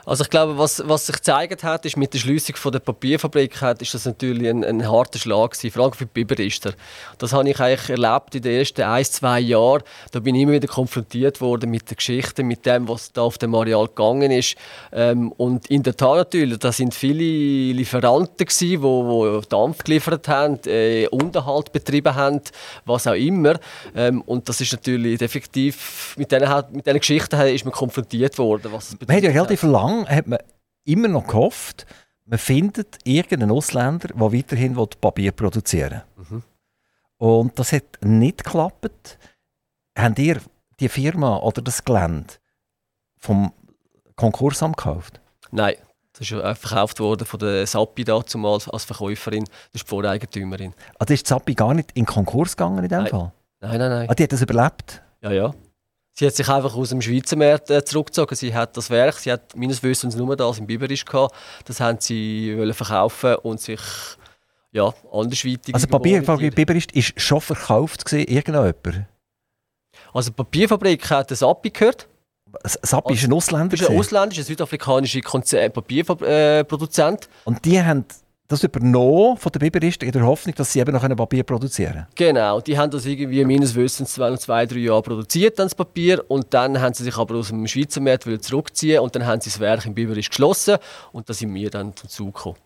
Also ich glaube, was, was sich gezeigt hat, ist mit der Schließung von der Papierfabrik, hat, ist das natürlich ein, ein harter Schlag gewesen, vor allem für die Biberister. Das habe ich eigentlich erlebt in den ersten ein, zwei Jahren. Da bin ich immer wieder konfrontiert worden mit der Geschichte, mit dem, was da auf dem Areal gegangen ist. Ähm, und in der Tat natürlich, da sind viele Lieferanten gewesen, die, wo Dampf geliefert haben, äh, Unterhalt betrieben haben, was auch immer. Ähm, und das ist natürlich effektiv, mit diesen, mit diesen Geschichten ist man konfrontiert worden. Was man hat ja relativ lang hat man immer noch gehofft, man findet irgendeinen Ausländer, der weiterhin Papier produzieren will. Mhm. Und das hat nicht geklappt. Habt ihr die Firma oder das Gelände vom Konkursamt gekauft? Nein, das ist ja verkauft worden von der Sappi dazumal als Verkäuferin. Das ist die Voreigentumerin. Also ist die Sappi gar nicht in Konkurs gegangen in dem nein. Fall? Nein, nein, nein. Ah, die hat das überlebt? Ja, ja. Sie hat sich einfach aus dem Schweizer Markt äh, zurückgezogen. Sie hat das Werk, sie hat meines Wissens nur das im Biberisch gehabt. Das haben sie wollen verkaufen und sich ja, andersweitig. Also Papierfabrik Biberisch ist schon verkauft gesehen irgendjemand? Also die Papierfabrik hat das Sappi gehört. Sappi ist ein Ausländer? Ist ein Ausländer, ist ein südafrikanischer Papierproduzent. Und die haben das übernommen von der Biberisten in der Hoffnung, dass sie eben noch ein Papier produzieren können. Genau, die haben das irgendwie meines Wissens zwei, zwei, drei Jahre produziert, das Papier. Und dann haben sie sich aber aus dem Schweizer Markt zurückziehen und dann haben sie das Werk in Biberisch geschlossen und da sind wir dann zum Zug gekommen.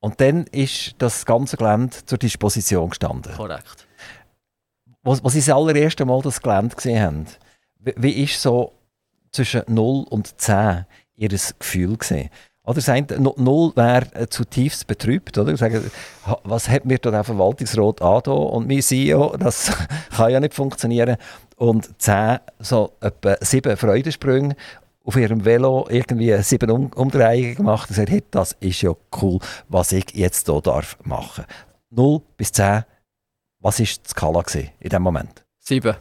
Und dann ist das ganze Gelände zur Disposition gestanden? Korrekt. Was, was Sie das allererste Mal das Gelände gesehen haben, wie, wie ist so zwischen 0 und 10 Ihr Gefühl gesehen? Oder sagen, null wäre äh, zutiefst betrübt. Oder? Sagen, was hat mir da der Verwaltungsrat an und mein CEO? Das kann ja nicht funktionieren. Und zehn, so etwa sieben Freudensprünge auf ihrem Velo irgendwie sieben um Umdrehungen gemacht und gesagt, hey, das ist ja cool, was ich jetzt hier darf machen. Null bis zehn, was war die Skala in diesem Moment? Sieben.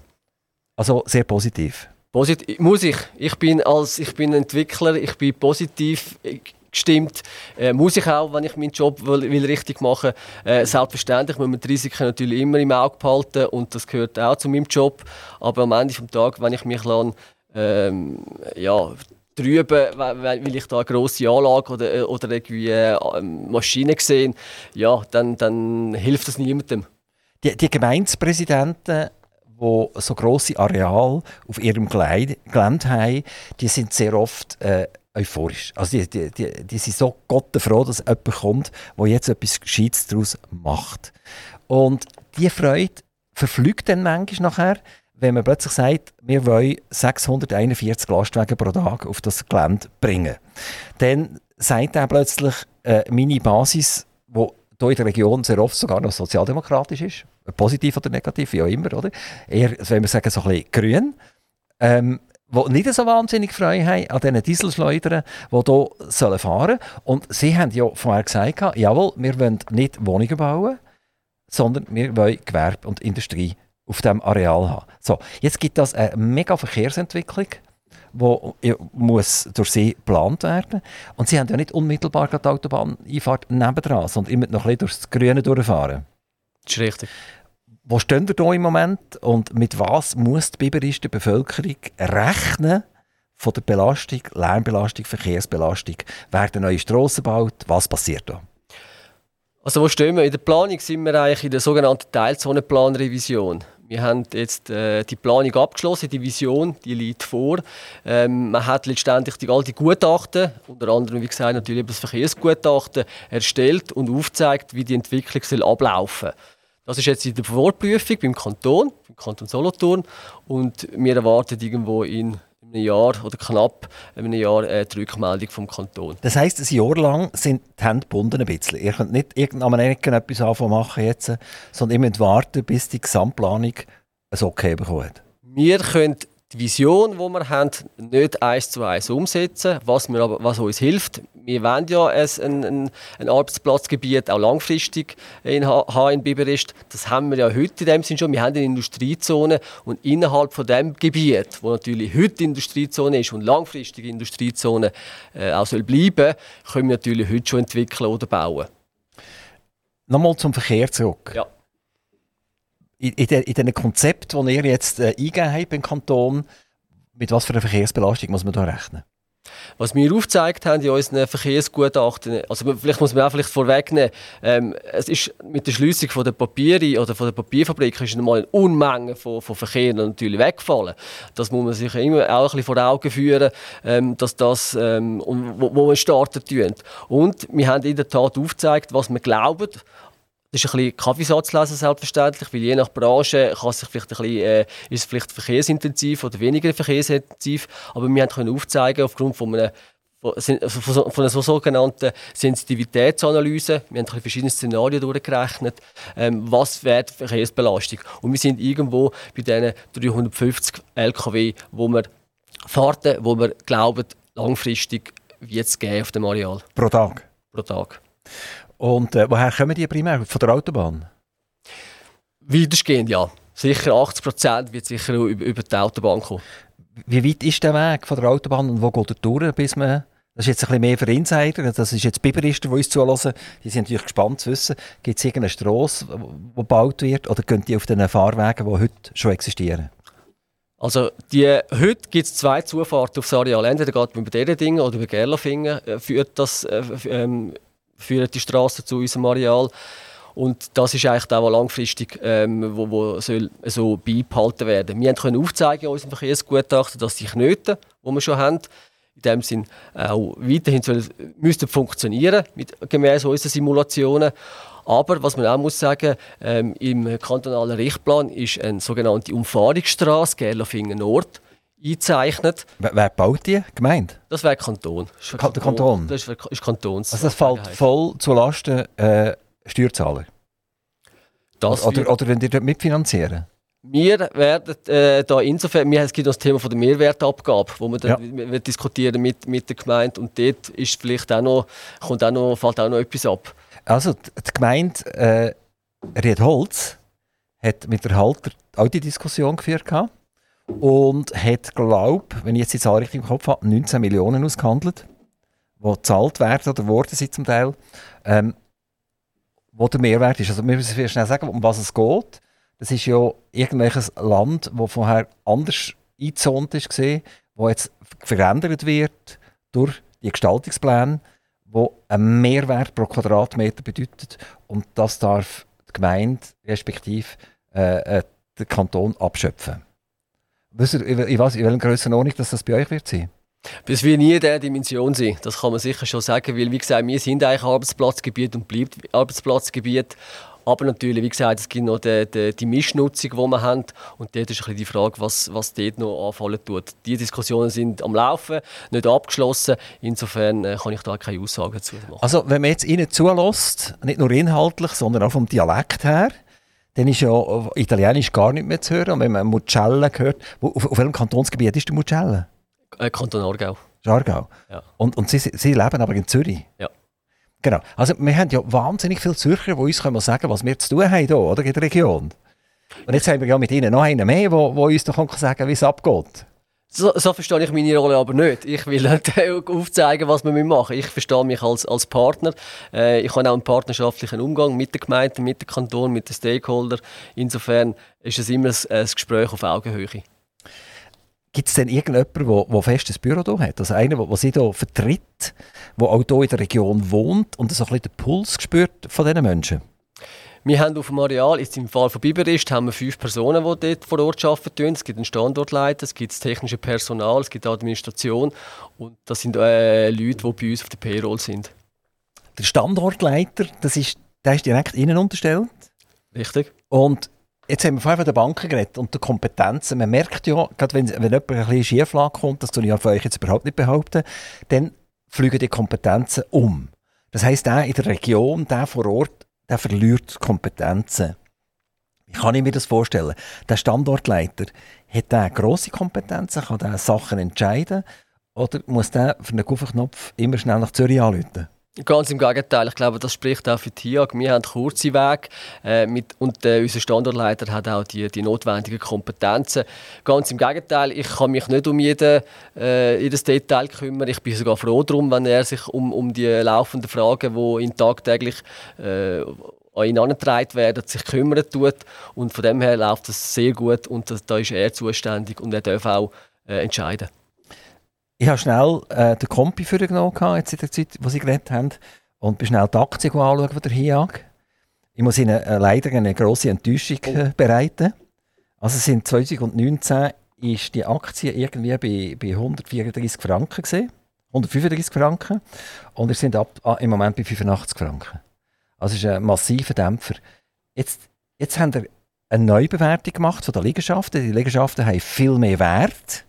Also sehr positiv. Positiv, muss ich. Ich bin als ich bin Entwickler, ich bin positiv gestimmt. Äh, muss ich auch, wenn ich meinen Job will, will richtig machen will. Äh, selbstverständlich muss man die Risiken natürlich immer im Auge behalten und das gehört auch zu meinem Job. Aber am Ende des Tages, wenn ich mich dann, ähm, ja, drüben, weil ich da eine grosse Anlage oder, oder irgendwie äh, Maschine sehe, ja, dann, dann hilft das niemandem. Die, die Gemeindepräsidenten die so grosse Areale auf ihrem Gelände haben, die sind sehr oft äh, euphorisch. Also die, die, die, die sind so gottenfroh, dass jemand kommt, der jetzt etwas Gescheites daraus macht. Und diese Freude verflügt dann manchmal nachher, wenn man plötzlich sagt, wir wollen 641 Lastwagen pro Tag auf das Gelände bringen. Dann sagt er plötzlich, äh, meine Basis, die hier in der Region sehr oft sogar noch sozialdemokratisch ist, positiv oder negativ, wie auch immer, oder? Eher, wenn wir sagen, so ein bisschen grün, ähm, die nicht so wahnsinnig Freude haben an diesen Dieselschleudern, die hier fahren sollen. Und sie haben ja vorher gesagt, jawohl, wir wollen nicht Wohnungen bauen, sondern wir wollen Gewerbe und Industrie auf diesem Areal haben. So, jetzt gibt es eine mega Verkehrsentwicklung, die muss durch sie geplant werden. Und sie haben ja nicht unmittelbar die Autobahneinfahrt nebendran, sondern immer noch ein bisschen durchs Grüne durchfahren. Das ist richtig. Wo stehen wir hier im Moment und mit was muss die biberische Bevölkerung rechnen von der Belastung, Lärmbelastung, Verkehrsbelastung? Werden neue Strassen gebaut? Was passiert da? Also wo stehen wir? In der Planung sind wir eigentlich in der sogenannten Teilzonenplanrevision. Wir haben jetzt äh, die Planung abgeschlossen, die Vision, die liegt vor. Ähm, man hat letztendlich die, all die Gutachten, unter anderem wie gesagt natürlich das Verkehrsgutachten, erstellt und aufgezeigt, wie die Entwicklung soll ablaufen soll. Das ist jetzt in der Vorprüfung beim Kanton, beim Kanton Solothurn. Und wir erwarten irgendwo in einem Jahr oder knapp in einem Jahr äh, die Rückmeldung vom Kanton. Das heisst, ein Jahr lang sind die Hände gebunden ein bisschen. Ihr könnt nicht irgendwann etwas anfangen machen jetzt, sondern ihr müsst warten, bis die Gesamtplanung ein Okay bekommt. Wir können die Vision, die wir haben, nicht eins zu eins umsetzen. Was, mir aber, was uns hilft, wir wollen ja ein, ein, ein Arbeitsplatzgebiet auch langfristig in, in Biberist. Das haben wir ja heute in dem Sinn schon. Wir haben eine Industriezone und innerhalb von dem Gebiet, wo natürlich heute Industriezone ist und langfristig Industriezone äh, auch soll bleiben, können wir natürlich heute schon entwickeln oder bauen. Nochmal zum Verkehr zurück. Ja in, in, in den Konzepten, die ihr jetzt äh, eingegeben habt beim Kanton, mit was für einer Verkehrsbelastung muss man da rechnen? Was wir aufgezeigt haben in unseren Verkehrsgutachten, also vielleicht muss man auch vielleicht vorwegnehmen, ähm, es ist mit der Schließung von der Papiere oder von der Papierfabrik ist einmal eine Unmenge von, von Verkehr natürlich weggefallen. Das muss man sich immer auch ein bisschen vor Augen führen, ähm, dass das, ähm, wo, wo man starten tun. Und wir haben in der Tat aufgezeigt, was wir glauben, das ist ein bisschen Kaffeesatzlesen selbstverständlich, weil je nach Branche kann sich vielleicht ein bisschen, äh, ist es vielleicht verkehrsintensiv oder weniger verkehrsintensiv, aber wir können aufzeigen aufgrund von einer von, von einer sogenannten Sensitivitätsanalyse, wir haben verschiedene Szenarien durchgerechnet, ähm, was wäre die Verkehrsbelastung. Und wir sind irgendwo bei diesen 350 LKW, wo wir Fahrten, wo wir glauben, langfristig wird es auf dem Areal. Pro Tag? Pro Tag. Und äh, woher kommen die primär? Von der Autobahn? Weitestgehend, ja. Sicher 80 Prozent wird sicher über, über die Autobahn kommen. Wie weit ist der Weg von der Autobahn und wo geht er durch, bis man... Das ist jetzt ein bisschen mehr für Insider. Das ist jetzt Biberister, die uns zuhören. Die sind natürlich gespannt zu wissen, gibt es irgendeine Strasse, die gebaut wird, oder gehen die auf den Fahrwegen, die heute schon existieren? Also die, heute gibt es zwei Zufahrten aufs Areal. Entweder geht man über diese Dinge oder über Gerlafingen äh, führt das äh, ähm, führen die Straßen zu unserem Areal. Und das ist eigentlich was langfristig ähm, wo, wo soll so beibehalten werden. Wir können aufzeigen in unserem Verkehrsgutachten, dass die Knöten, die wir schon haben, in dem Sinn auch weiterhin sollen, müssten funktionieren mit gemäß unseren Simulationen. Aber was man auch muss sagen, ähm, im kantonalen Richtplan ist eine sogenannte Umfahrungsstraße Gerlafingen Nord eingezeichnet. Wer, wer baut die? Gemeinde? Das wäre Kanton. Das ist der Kanton? Das ist Kantons. Also das fällt voll zulasten äh, Steuerzahler? Das oder, oder wenn die dort mitfinanzieren? Wir werden äh, da insofern, wir, es gibt das Thema von der Mehrwertabgabe, wo wir dann ja. diskutieren mit, mit der Gemeinde und dort ist vielleicht auch noch, kommt auch noch, fällt auch noch etwas ab. Also die Gemeinde äh, Riedholz hat mit der Halter auch die Diskussion geführt gehabt und hat, glaube wenn ich jetzt die Zahl richtig im Kopf habe, 19 Millionen ausgehandelt, die gezahlt werden oder wurden sie zum Teil, ähm, wo der Mehrwert ist. Also wir müssen schnell sagen, um was es geht. Das ist ja irgendwelches Land, das vorher anders eingezont ist, wo jetzt verändert wird durch die Gestaltungspläne, wo ein Mehrwert pro Quadratmeter bedeutet und das darf die Gemeinde respektive äh, äh, der Kanton abschöpfen. Wisst ihr, in, was, in welcher Grössenordnung dass das bei euch wird sein? Das wird nie in dieser Dimension sein, das kann man sicher schon sagen, weil wie gesagt, wir sind eigentlich Arbeitsplatzgebiet und bleibt Arbeitsplatzgebiet. Aber natürlich, wie gesagt, es gibt noch die, die, die Mischnutzung, die wir haben. Und dort ist ein die Frage, was, was dort noch anfallen tut. Die Diskussionen sind am Laufen, nicht abgeschlossen. Insofern äh, kann ich da keine Aussagen dazu machen. Also, wenn man jetzt Ihnen zulässt, nicht nur inhaltlich, sondern auch vom Dialekt her, dann ist ja Italienisch gar nicht mehr zu hören. Und wenn man Mucella hört, auf, auf welchem Kantonsgebiet ist der Mucella? Äh, Kanton Aargau. Aargau? Ja. Und, und Sie, Sie leben aber in Zürich? Ja. Genau. Also wir haben ja wahnsinnig viele Zürcher, die uns können sagen was wir zu tun haben hier, oder, in der Region. Und jetzt haben wir ja mit Ihnen noch einen mehr, der uns doch sagen kann, wie es abgeht. So, so, verstehe ich meine Rolle aber nicht. Ich will aufzeigen, was wir machen Ich verstehe mich als, als Partner. Äh, ich habe auch einen partnerschaftlichen Umgang mit der Gemeinde, mit dem Kanton, mit den Stakeholdern. Insofern ist es immer ein, ein Gespräch auf Augenhöhe. Gibt es denn irgendjemanden, der, der festes Büro hier hat? Also einer, der Sie hier vertritt, der auch hier in der Region wohnt und so ein bisschen den Puls spürt von diesen Menschen? Wir haben auf dem Areal, jetzt im Fall von Biberist, haben wir fünf Personen, die dort vor Ort arbeiten. Es gibt einen Standortleiter, es gibt das technische Personal, es gibt Administration und das sind äh, Leute, die bei uns auf der Payroll sind. Der Standortleiter, das ist, der ist direkt Ihnen unterstellt? Richtig. Und Jetzt haben wir vorher von den Banken geredet und der Kompetenzen. Man merkt ja, gerade wenn, wenn jemand ein bisschen Schieflage kommt, das tue ich von euch jetzt überhaupt nicht behaupten, dann fliegen die Kompetenzen um. Das heisst, der in der Region, der vor Ort, der verliert Kompetenzen. Wie kann ich mir das vorstellen? Der Standortleiter, hat der grosse Kompetenzen, kann der Sachen entscheiden oder muss der für einen Knopf immer schnell nach Zürich anrufen? Ganz im Gegenteil. Ich glaube, das spricht auch für TIAG. Wir haben kurze Wege äh, mit, und äh, unser Standortleiter hat auch die, die notwendigen Kompetenzen. Ganz im Gegenteil. Ich kann mich nicht um jeden, äh, jedes Detail kümmern. Ich bin sogar froh darum, wenn er sich um, um die laufenden Fragen, die ihn tagtäglich äh, an ihn herangetragen werden, sich kümmern tut. Und von dem her läuft es sehr gut und da ist er zuständig und er darf auch äh, entscheiden. Ich habe schnell äh, den Kompi für genommen, jetzt in der Zeit, wo sie geredet haben, und bin schnell die Aktie anschauen von der HIAG. Ich muss Ihnen äh, leider eine grosse Enttäuschung äh, bereiten. Also sind 2019 ist die Aktie irgendwie bei, bei 134 Franken gesehen, 135 Franken, und wir sind ab, ah, im Moment bei 85 Franken. Also es ist ein massiver Dämpfer. Jetzt, jetzt haben wir eine Neubewertung gemacht von den Liegenschaften. Die Liegenschaften haben viel mehr Wert,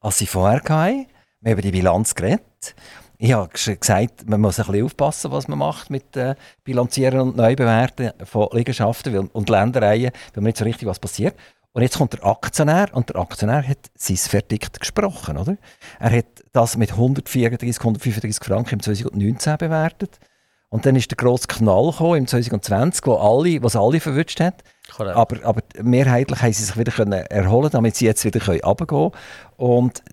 als sie vorher hatten. Wir haben über die Bilanz geredet. Ich habe gesagt, man muss ein bisschen aufpassen, was man macht mit äh, Bilanzieren und Neubewerten von Liegenschaften und Ländereien, weil man nicht so richtig was passiert. Und jetzt kommt der Aktionär und der Aktionär hat sein Verdikt gesprochen, oder? Er hat das mit 134, 135 Franken im 2019 bewertet. Und dann ist der grosse Knall gekommen im 2020, wo alle, was alle verwünscht hat. Aber, aber mehrheitlich haben sie sich wieder können erholen, damit sie jetzt wieder runtergehen können. Und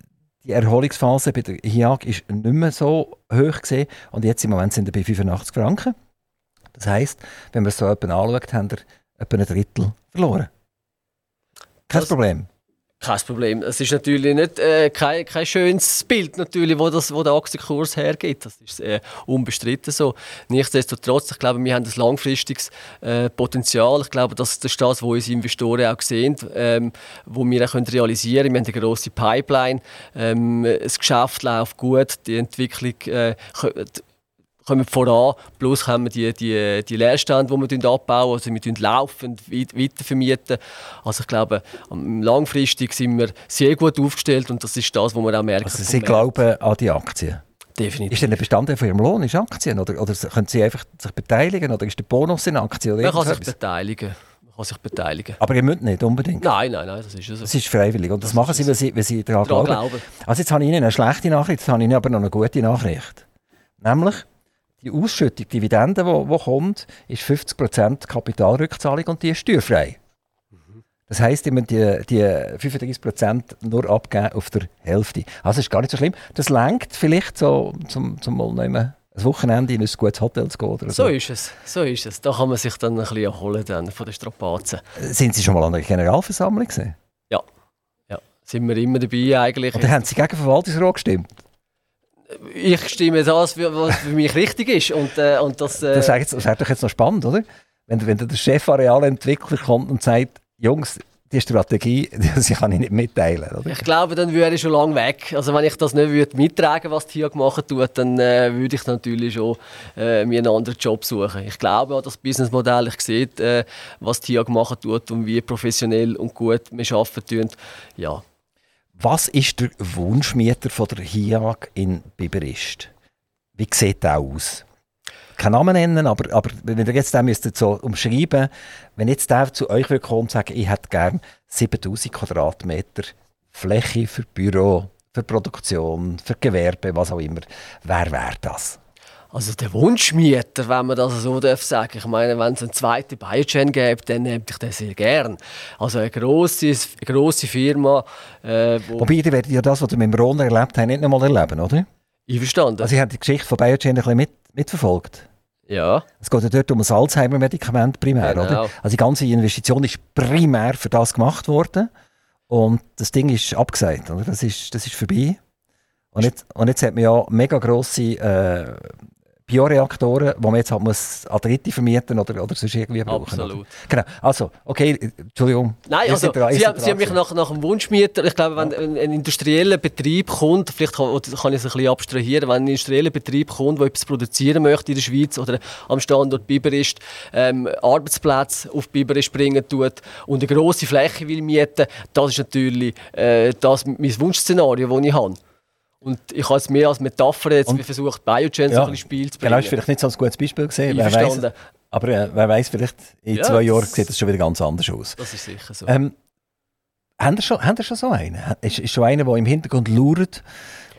die Erholungsphase bei der HIAG ist nicht mehr so hoch gesehen und jetzt im Moment sind wir bei 85 Franken. Das heisst, wenn man es so etwa anschaut, haben wir etwa ein Drittel verloren. Kein das, Problem. Kein Problem. Es ist natürlich nicht, äh, kein, kein schönes Bild, natürlich, wo, das, wo der Aktienkurs hergeht. Das ist äh, unbestritten so. Nichtsdestotrotz, ich glaube, wir haben ein langfristiges äh, Potenzial. Ich glaube, das ist das, was unsere Investoren auch sehen, ähm, wo wir auch können realisieren können. Wir haben eine grosse Pipeline. Ähm, das Geschäft läuft gut, die Entwicklung äh, kommen voran, plus wir die, die, die Leerstände, die wir abbauen, also wir laufend weitervermieten. Also ich glaube, langfristig sind wir sehr gut aufgestellt und das ist das, was wir auch merken. Also Sie glauben an die Aktien? Definitiv. Ist denn der Bestandteil von Ihrem Lohn ist Aktien oder, oder können Sie einfach sich beteiligen oder ist der Bonus in Aktien? Man kann sich beteiligen kann sich beteiligen. Aber ihr müsst nicht unbedingt? Nein, nein, nein, das ist so. Das ist freiwillig und das, das machen Sie, weil Sie, weil Sie daran glauben. glauben. Also jetzt habe ich Ihnen eine schlechte Nachricht, jetzt habe ich Ihnen aber noch eine gute Nachricht. Nämlich, die Ausschüttung, die Dividende, die, die kommt, ist 50% Kapitalrückzahlung und die ist steuerfrei. Das heisst, immer die, die 35% nur abgeben auf der Hälfte. Also ist gar nicht so schlimm. Das lenkt vielleicht so zum, zum mal nehmen, ein Wochenende in ein gutes Hotel zu gehen. Oder so. so ist es, so ist es. Da kann man sich dann ein bisschen erholen dann von den Strapazen. Sind Sie schon mal an der Generalversammlung gesehen? Ja, ja, sind wir immer dabei eigentlich. Oder haben Sie gegen Verwaltungsrat gestimmt? Ich stimme das, was für mich richtig ist. Und, äh, und das, äh, das, ist, das doch jetzt noch spannend, oder? Wenn, wenn der Chef Arealentwickler kommt und sagt, Jungs, die Strategie, die kann ich nicht mitteilen. Oder? Ich glaube, dann wäre ich schon lange weg. Also wenn ich das nicht würde mittragen was hier gemacht tut, dann äh, würde ich natürlich schon äh, mir einen anderen Job suchen. Ich glaube an das Businessmodell. Ich sehe, äh, was hier gemacht tut und wie professionell und gut wir arbeiten. Ja, was ist der Wunschmieter von der HIAG in Biberist? Wie sieht der aus? Keinen Namen nennen, aber, aber wenn ihr jetzt den müsst so umschreiben, wenn jetzt der zu euch will kommen und sagt, ich hätte gerne 7000 Quadratmeter Fläche für Büro, für Produktion, für Gewerbe, was auch immer, wer wäre das? Also der Wunschmieter, wenn man das so darf sagen. Ich meine, wenn es einen zweiten Biogen gäbe, dann nehme ich den sehr gern. Also eine grosse, eine grosse Firma. Äh, wo Wobei, ihr werdet ja das, was ihr mit dem Rona erlebt habt, nicht nochmal erleben, oder? Einverstanden. Also ihr habt die Geschichte von Biogen ein bisschen mit, mitverfolgt. Ja. Es geht ja dort um ein Alzheimer-Medikament primär, genau. oder? Also die ganze Investition ist primär für das gemacht worden. Und das Ding ist abgesagt, oder? Das ist, das ist vorbei. Und jetzt, und jetzt hat man ja mega grosse äh, Bioreaktoren, die man jetzt halt muss an Dritte vermieten oder, oder sonst irgendwie brauchen. Absolut. Genau. Also, okay, Entschuldigung. Nein, also, dran, Sie, haben, Sie haben mich nach, nach einem Wunschmieter, ich glaube, wenn ein, ein industrieller Betrieb kommt, vielleicht kann, kann ich es ein bisschen abstrahieren, wenn ein industrieller Betrieb kommt, der etwas produzieren möchte in der Schweiz oder am Standort Biberist, ähm, Arbeitsplätze auf Biberist bringen tut und eine grosse Fläche will mieten, das ist natürlich äh, das mein Wunschszenario, das ich habe. Und ich habe es mehr als Metapher jetzt und, versucht, Biogen ja, so ein Spiel zu bringen. Genau, ist vielleicht nicht so ein gutes Beispiel gesehen. Wer weiß, aber äh, wer weiß, vielleicht in ja, zwei Jahren sieht das schon wieder ganz anders aus. Das ist sicher so. Ähm, haben, ihr schon, haben ihr schon so einen? Ist, ist schon einer, der im Hintergrund lauert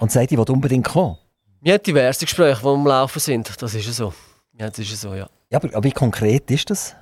und sagt, ich will unbedingt kommen? Wir haben diverse Gespräche, die am Laufen sind. Das ist so. Ja, das ist so, ja. Ja, aber, aber wie konkret ist das?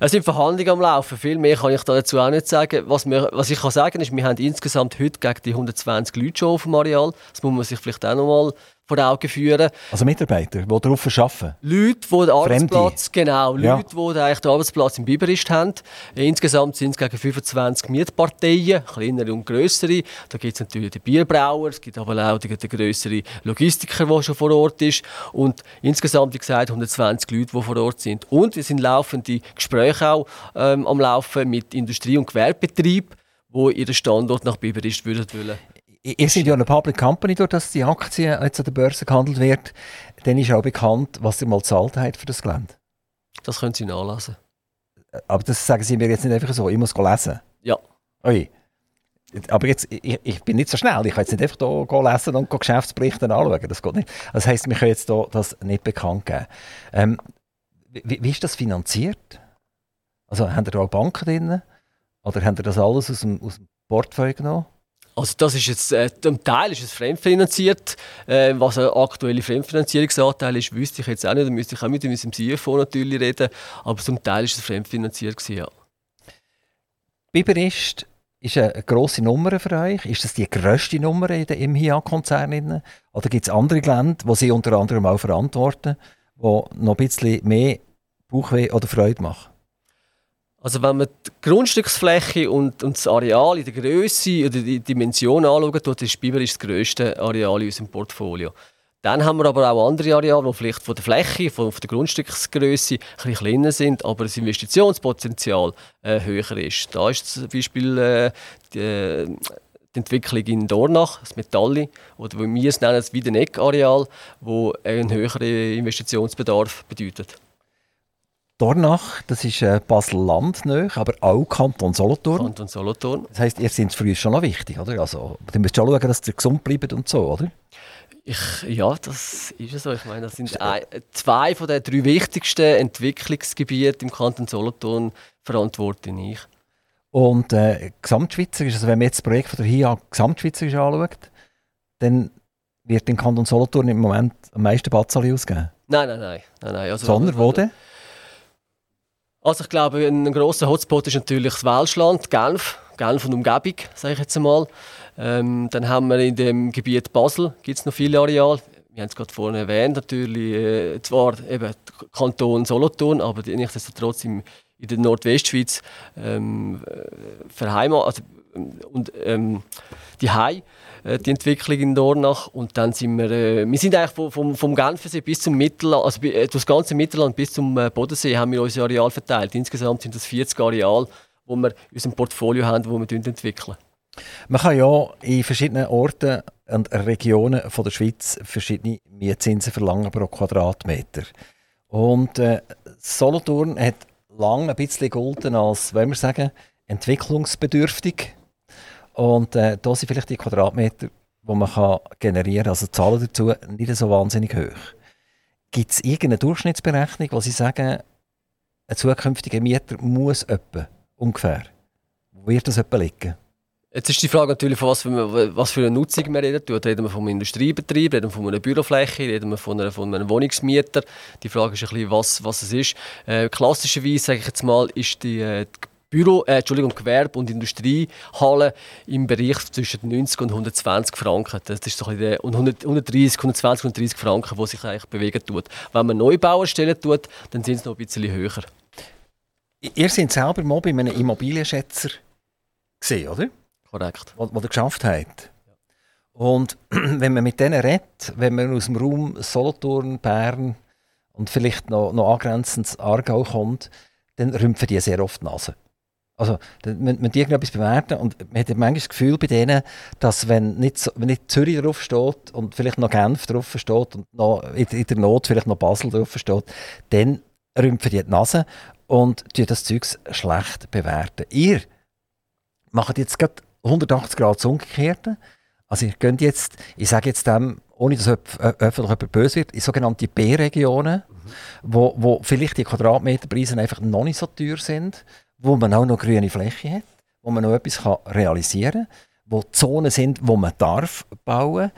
Es sind Verhandlungen am Laufen. Viel mehr kann ich dazu auch nicht sagen. Was, wir, was ich kann sagen ist, wir haben insgesamt heute gegen die 120 Leute schon auf dem Areal. Das muss man sich vielleicht auch noch mal vor Augen führen. Also Mitarbeiter, die darauf arbeiten? Leute, die den Arbeitsplatz, Fremde. genau, ja. Leute, die eigentlich den Arbeitsplatz im Biberist haben. Insgesamt sind es gegen 25 Mietparteien, kleinere und grössere. Da gibt es natürlich die Bierbrauer, es gibt aber auch den, den grösseren Logistiker, der schon vor Ort ist. Und insgesamt, wie gesagt, 120 Leute, die vor Ort sind. Und es sind laufende Gespräche auch ähm, am Laufen mit Industrie- und Gewerbebetrieben, die ihren Standort nach Biberist würden wollen. Ihr seid ja eine Public Company, durch dass die Aktie jetzt an der Börse gehandelt wird. Dann ist auch bekannt, was ihr mal gezahlt habt für das Gelände. Das können Sie nachlesen. Aber das sagen Sie mir jetzt nicht einfach so, ich muss lesen? Ja. Ui. Aber jetzt, ich, ich, bin nicht so schnell. Ich kann jetzt nicht einfach hier lesen und Geschäftsberichte anschauen. Das geht nicht. Das heisst, wir können jetzt hier das nicht bekannt geben. Ähm, wie, wie, ist das finanziert? Also, haben ihr da auch Banken drin? Oder haben ihr das alles aus dem, aus dem Portfolio genommen? Also das ist jetzt, äh, zum Teil ist es fremdfinanziert. Äh, was ein aktueller Fremdfinanzierungsanteil ist, wüsste ich jetzt auch nicht. Da müsste ich auch mit dem CFO natürlich reden. Aber zum Teil ist es fremdfinanziert gewesen, ja. Biberist ist eine grosse Nummer für euch. Ist das die grösste Nummer in der MHA-Konzern? Oder gibt es andere Länder, die Sie unter anderem auch verantworten, die noch ein bisschen mehr Bauchweh oder Freude machen? Also wenn man die Grundstücksfläche und, und das Areal in der Größe oder die Dimension anschaut, ist Biber das grösste Areal in unserem Portfolio. Dann haben wir aber auch andere Areale, die vielleicht von der Fläche, von der Grundstücksgröße bisschen kleiner sind, aber das Investitionspotenzial äh, höher ist. Da ist zum Beispiel äh, die, äh, die, Entwicklung in Dornach, das Metalli, oder wie wir es nennen, das Wiedeneck-Areal, das einen höheren Investitionsbedarf bedeutet. Dornach, das ist äh, Basel-Land, aber auch Kanton Solothurn. Kanton Solothurn. Das heisst, ihr seid uns schon noch wichtig, oder? Also, du musst schon schauen, dass ihr gesund bleibt und so, oder? Ich, ja, das ist so. Ich meine, das sind ein, zwei von den drei wichtigsten Entwicklungsgebieten im Kanton Solothurn verantworte ich. Und äh, gesamtschweizerisch, also wenn man jetzt das Projekt von der HIA gesamtschweizerisch anschaut, dann wird den Kanton Solothurn im Moment am meisten Batzali ausgeben? Nein, nein, nein. nein, nein. Also, Sondern wo denn? Also ich glaube, ein grosser Hotspot ist natürlich das Welschland, Genf, Genf und Umgebung, sage ich jetzt einmal. Ähm, dann haben wir in dem Gebiet Basel gibt's noch viele Areale. Wir haben es gerade vorhin erwähnt, natürlich äh, zwar eben Kanton Solothurn, aber nichtsdestotrotz im, in der Nordwestschweiz ähm, äh, verheimatet. Also, und ähm, die Hai die Entwicklung in Dornach. Und dann sind wir, äh, wir sind eigentlich vom, vom, Genfersee bis zum Mittelland, also äh, das ganze Mittelland bis zum äh, Bodensee haben wir unser Areal verteilt. Insgesamt sind das 40 Areale, wo wir in unserem Portfolio haben, wo wir entwickeln. Man kann ja in verschiedenen Orten und Regionen von der Schweiz verschiedene Mietzinsen verlangen pro Quadratmeter. Und äh, Solothurn hat lange ein bisschen golden als, wollen wir sagen, entwicklungsbedürftig. Und äh, da sind vielleicht die Quadratmeter, die man kann generieren kann, also die Zahlen dazu, nicht so wahnsinnig hoch. Gibt es irgendeine Durchschnittsberechnung, wo Sie sagen, ein zukünftiger Mieter muss etwa ungefähr? Wo wird das etwa liegen? Jetzt ist die Frage natürlich, von was für, was für eine Nutzung wir reden. Reden wir einem Industriebetrieb, reden wir von einer Bürofläche, reden wir von, einer, von einem Wohnungsmieter. Die Frage ist ein bisschen, was, was es ist. Äh, klassischerweise, sage ich jetzt mal, ist die, äh, die Büro, äh, Entschuldigung, Gewerbe- und Industriehallen im Bereich zwischen 90 und 120 Franken. Das ist so ein der, und 100, 130, 120, 130 Franken, wo sich eigentlich bewegen tut. Wenn man Neubauer stellen tut, dann sind es noch ein bisschen höher. Ihr seid selber mal bei einem Immobilienschätzer gesehen, oder? Korrekt. Was ihr geschafft habt. Und wenn man mit denen redet, wenn man aus dem Raum Solothurn, Bern und vielleicht noch, noch angrenzend Aargau kommt, dann rümpfen die sehr oft die Nase. Also, man, man irgendetwas bewerten und man hat manchmal das Gefühl bei denen, dass wenn nicht, wenn nicht Zürich drauf steht und vielleicht noch Genf drauf steht und noch in, in der Not vielleicht noch Basel drauf steht, dann rümpfen die die Nase und das Zeug schlecht bewerten. Ihr macht jetzt gerade 180 Grad das Umgekehrte. Also ihr könnt jetzt, ich sage jetzt dem, ohne dass öffentlich jemand böse wird, in sogenannte B-Regionen, mhm. wo, wo vielleicht die Quadratmeterpreise einfach noch nicht so teuer sind, wo man auch noch grüne Fläche hat, wo man noch etwas kann realisieren kann, wo Zonen sind, wo man darf bauen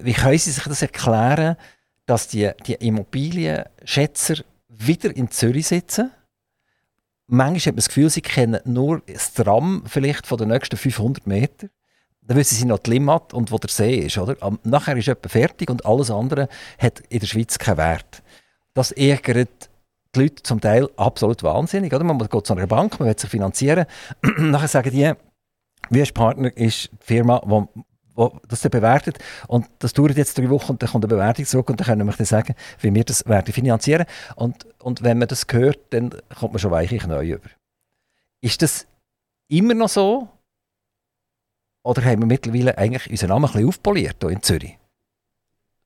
Wie können Sie sich das erklären, dass die, die Immobilienschätzer wieder in Zürich sitzen? Manchmal hat man das Gefühl, sie kennen nur das Tram vielleicht von den nächsten 500 Metern. dann wissen sie noch die Limmat und wo der See ist. Oder? nachher ist etwas fertig und alles andere hat in der Schweiz keinen Wert. Das ärgert die Leute zum Teil absolut wahnsinnig. Oder? Man geht zu einer Bank, man will sich finanzieren. nachher sagen die, wie ein Partner ist die Firma, die wo das bewertet. Und das dauert jetzt drei Wochen und dann kommt eine Bewertung zurück und dann können wir dann sagen, wie wir das werden finanzieren. Und, und wenn man das hört, dann kommt man schon weiche neu über. Ist das immer noch so? Oder haben wir mittlerweile eigentlich unseren Namen ein bisschen aufpoliert hier in Zürich?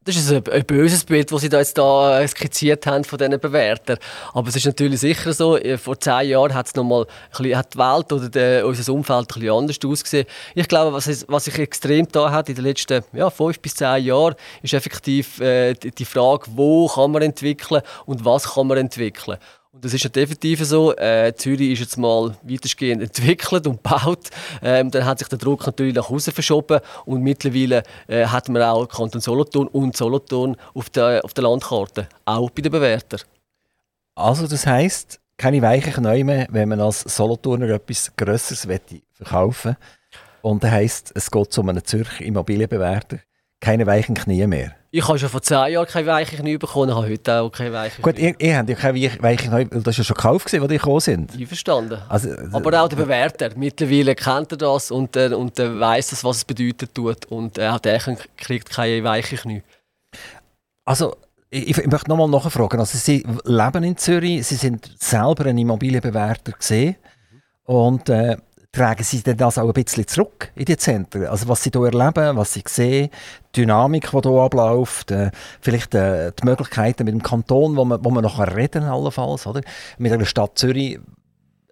Das ist ein, ein, böses Bild, das Sie da jetzt da äh, skizziert haben von diesen Bewertern. Aber es ist natürlich sicher so, äh, vor zehn Jahren hat, es noch mal hat die Welt oder der, unser Umfeld ein bisschen anders ausgesehen. Ich glaube, was, es, was sich extrem da hat in den letzten ja, fünf bis zehn Jahren, ist effektiv äh, die Frage, wo kann man entwickeln und was kann man entwickeln. Und das ist ja definitiv so. Äh, Zürich ist jetzt mal weitestgehend entwickelt und gebaut. Ähm, dann hat sich der Druck natürlich nach Hause verschoben und mittlerweile äh, hat man auch Kanton Solothurn und Solothurn auf der, auf der Landkarte, auch bei den Bewertern. Also das heisst, keine weichen mehr, wenn man als Solothurner etwas Grösseres verkaufen Und das heisst, es geht zu einem Zürcher Immobilienbewerter keine weichen Knie mehr. Ich habe schon vor zehn Jahren keine weichen Knie bekommen, habe heute auch keine weichen Gut, ihr, ihr habt ja keine weichen Knie, das ist ja schon gekauft, als die gekommen sind. Ich verstanden. Also, Aber auch der Bewerter, mittlerweile kennt er das und, äh, und äh, weiß das, was es bedeutet tut und äh, auch der kriegt keine weichen Knie. Also, ich, ich möchte nochmal nachfragen. Also, Sie leben in Zürich, Sie sind selber ein Immobilienbewerter gesehen mhm. und äh, tragen Sie denn das auch ein bisschen zurück in die Zentren? Also was Sie hier erleben, was Sie sehen, die Dynamik, die hier abläuft, äh, vielleicht äh, die Möglichkeiten mit dem Kanton, wo man, wo man nachher reden allenfalls, oder? Mit einer Stadt Zürich,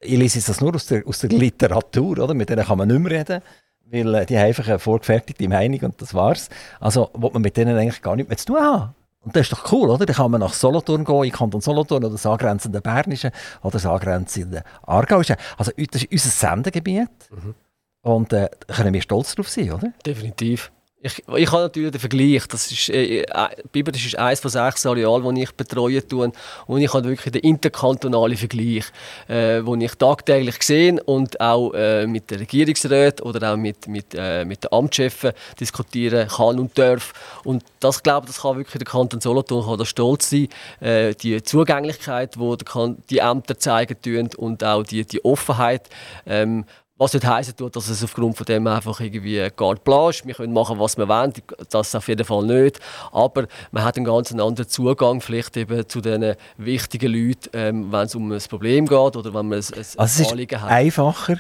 ich lese das nur aus der, aus der Literatur, oder? Mit denen kann man nicht mehr reden, weil äh, die haben einfach eine vorgefertigte Meinung und das war's. Also, wo man mit denen eigentlich gar nichts mehr zu tun haben. Und das ist doch cool, oder? Dann kann man nach Solothurn gehen, in Kanton Solothurn oder das angrenzende Bernische oder das angrenzende Aargauische. Also das ist unser Sendegebiet. Mhm. Und äh, da können wir stolz drauf sein, oder? Definitiv. Ich, ich habe natürlich den Vergleich. Das ist, äh, äh, Biber ist eines von sechs Arealen, die ich betreue. Tue. Und ich habe wirklich den interkantonalen Vergleich, äh, den ich tagtäglich sehe und auch äh, mit den Regierungsräten oder auch mit, mit, äh, mit den Amtschefen diskutieren kann und darf. Und das, glaube das kann wirklich der Kanton Solothurn kann da stolz sein. Äh, die Zugänglichkeit, die die Ämter zeigen tun und auch die, die Offenheit. Ähm, was nicht heißen tut, dass es aufgrund von dem einfach irgendwie carte blanche, wir können machen, was wir wollen, das auf jeden Fall nicht. Aber man hat einen ganz anderen Zugang vielleicht eben zu den wichtigen Leuten, ähm, wenn es um ein Problem geht oder wenn man ein, ein also Anliegen hat. einfacher,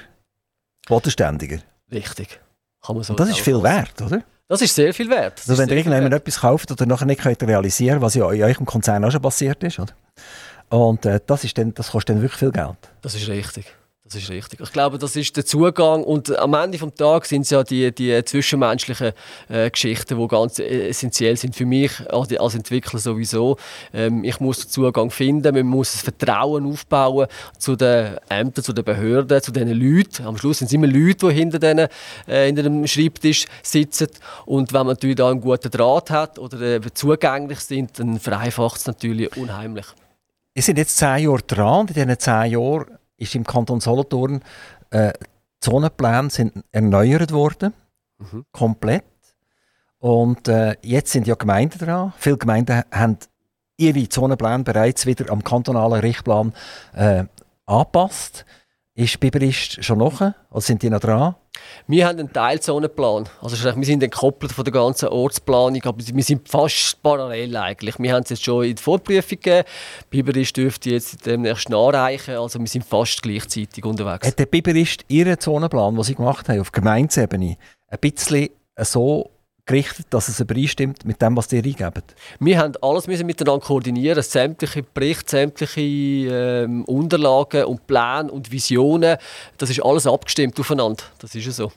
bodenständiger. Richtig. Kann man so Und das ist viel wert, oder? Das ist sehr viel wert. Also wenn irgendjemand etwas kauft oder nachher nicht könnt realisieren was ja in eurem Konzern auch schon passiert ist, oder? Und äh, das, ist dann, das kostet dann wirklich viel Geld. Das ist richtig. Das ist richtig. Ich glaube, das ist der Zugang und am Ende des Tages sind es ja die, die zwischenmenschlichen äh, Geschichten, die ganz essentiell sind für mich als Entwickler sowieso. Ähm, ich muss den Zugang finden, man muss das Vertrauen aufbauen zu den Ämtern, zu den Behörden, zu den Leuten. Am Schluss sind es immer Leute, die hinter, denen, äh, hinter dem Schreibtisch sitzen und wenn man natürlich da einen guten Draht hat oder äh, zugänglich sind, dann vereinfacht es natürlich unheimlich. Wir sind jetzt zehn Jahre dran in diesen zehn Jahren ist im Kanton Solothurn äh, Zonenpläne sind erneuert worden, mhm. komplett. Und äh, jetzt sind ja Gemeinden dran. Viele Gemeinden haben ihre Zonenpläne bereits wieder am kantonalen Richtplan äh, angepasst. Ist Biberist schon noch? Oder sind die noch dran? Wir haben einen Teilzonenplan. Also wir sind entkoppelt von der ganzen Ortsplanung, aber wir sind fast parallel eigentlich. Wir haben es jetzt schon in der Vorprüfung gegeben. Biberist dürfte jetzt demnächst nachreichen. Also wir sind fast gleichzeitig unterwegs. Hat der Biberist Ihren Zonenplan, den Sie gemacht haben, auf Gemeindeebene, ein bisschen so gerichtet, dass es übereinstimmt mit dem, was ihr eingebt? Wir haben alles müssen miteinander koordinieren, sämtliche Berichte, sämtliche ähm, Unterlagen und Pläne und Visionen. Das ist alles abgestimmt aufeinander. Das ist ja so.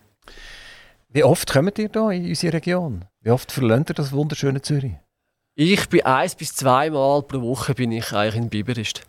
Wie oft kommt ihr hier in unsere Region? Wie oft verlernt ihr das wunderschöne Zürich? Ich bin eins bis zweimal pro Woche bin ich eigentlich in Biberist.